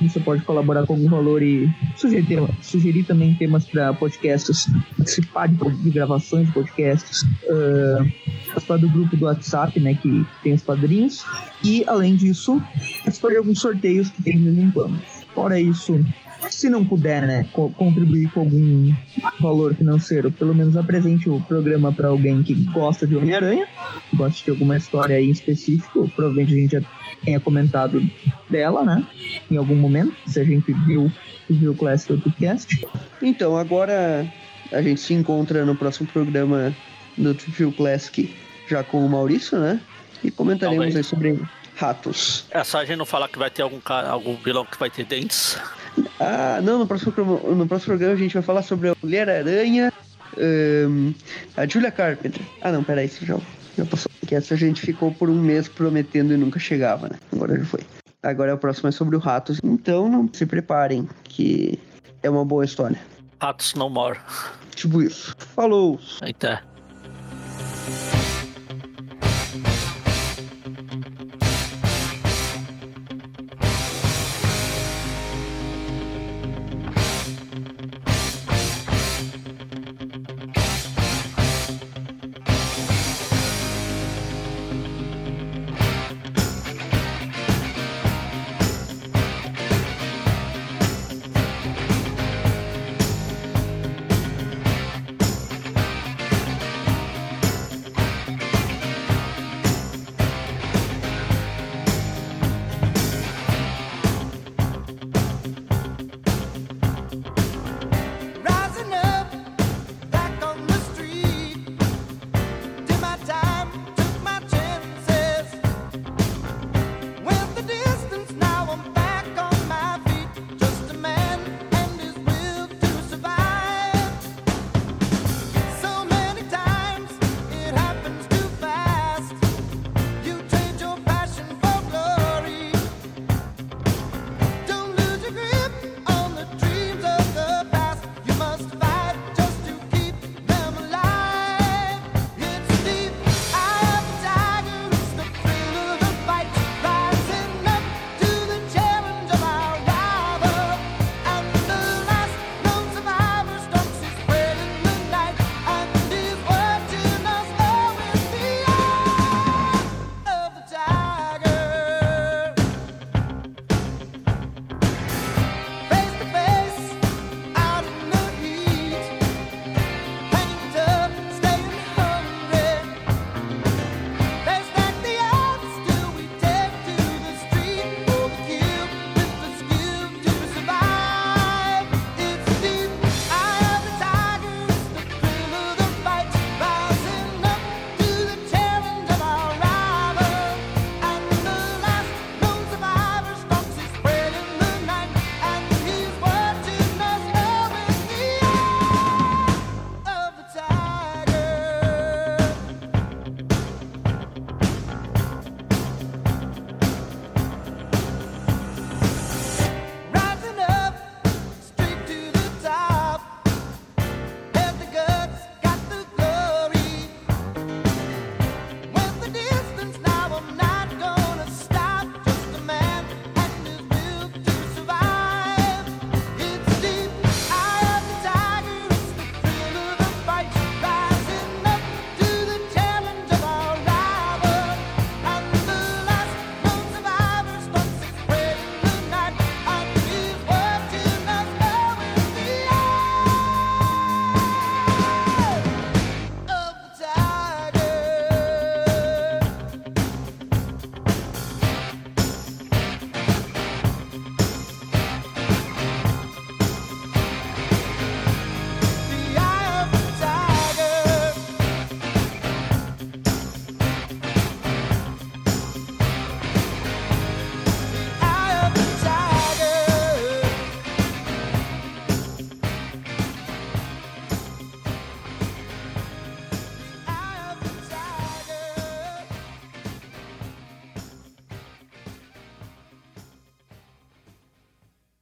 Você pode colaborar com algum valor e sugerir, sugerir também temas para podcasts, participar de, de, gravações de podcasts, uh, participar do grupo do WhatsApp, né, que tem os padrinhos. E, além disso, participar de alguns sorteios que tem de vez em quando. Fora isso, se não puder, né, co contribuir com algum valor financeiro, pelo menos apresente o programa para alguém que gosta de Homem-Aranha, gosta de alguma história aí em específico, provavelmente a gente já tenha comentado dela, né, em algum momento, se a gente viu, viu o Classic Podcast. Então, agora a gente se encontra no próximo programa do Trivia Classic já com o Maurício, né, e comentaremos aí sobre ratos. É só a gente não falar que vai ter algum, algum vilão que vai ter dentes. Ah, não, no próximo, no próximo programa a gente vai falar sobre a Mulher-Aranha, um, a Julia Carpenter. Ah, não, peraí, isso já, já passou. Que essa a gente ficou por um mês prometendo e nunca chegava, né? Agora já foi. Agora o próximo é sobre o Ratos. Então, não se preparem, que é uma boa história. Ratos no more. Tipo isso. Falou! Eita.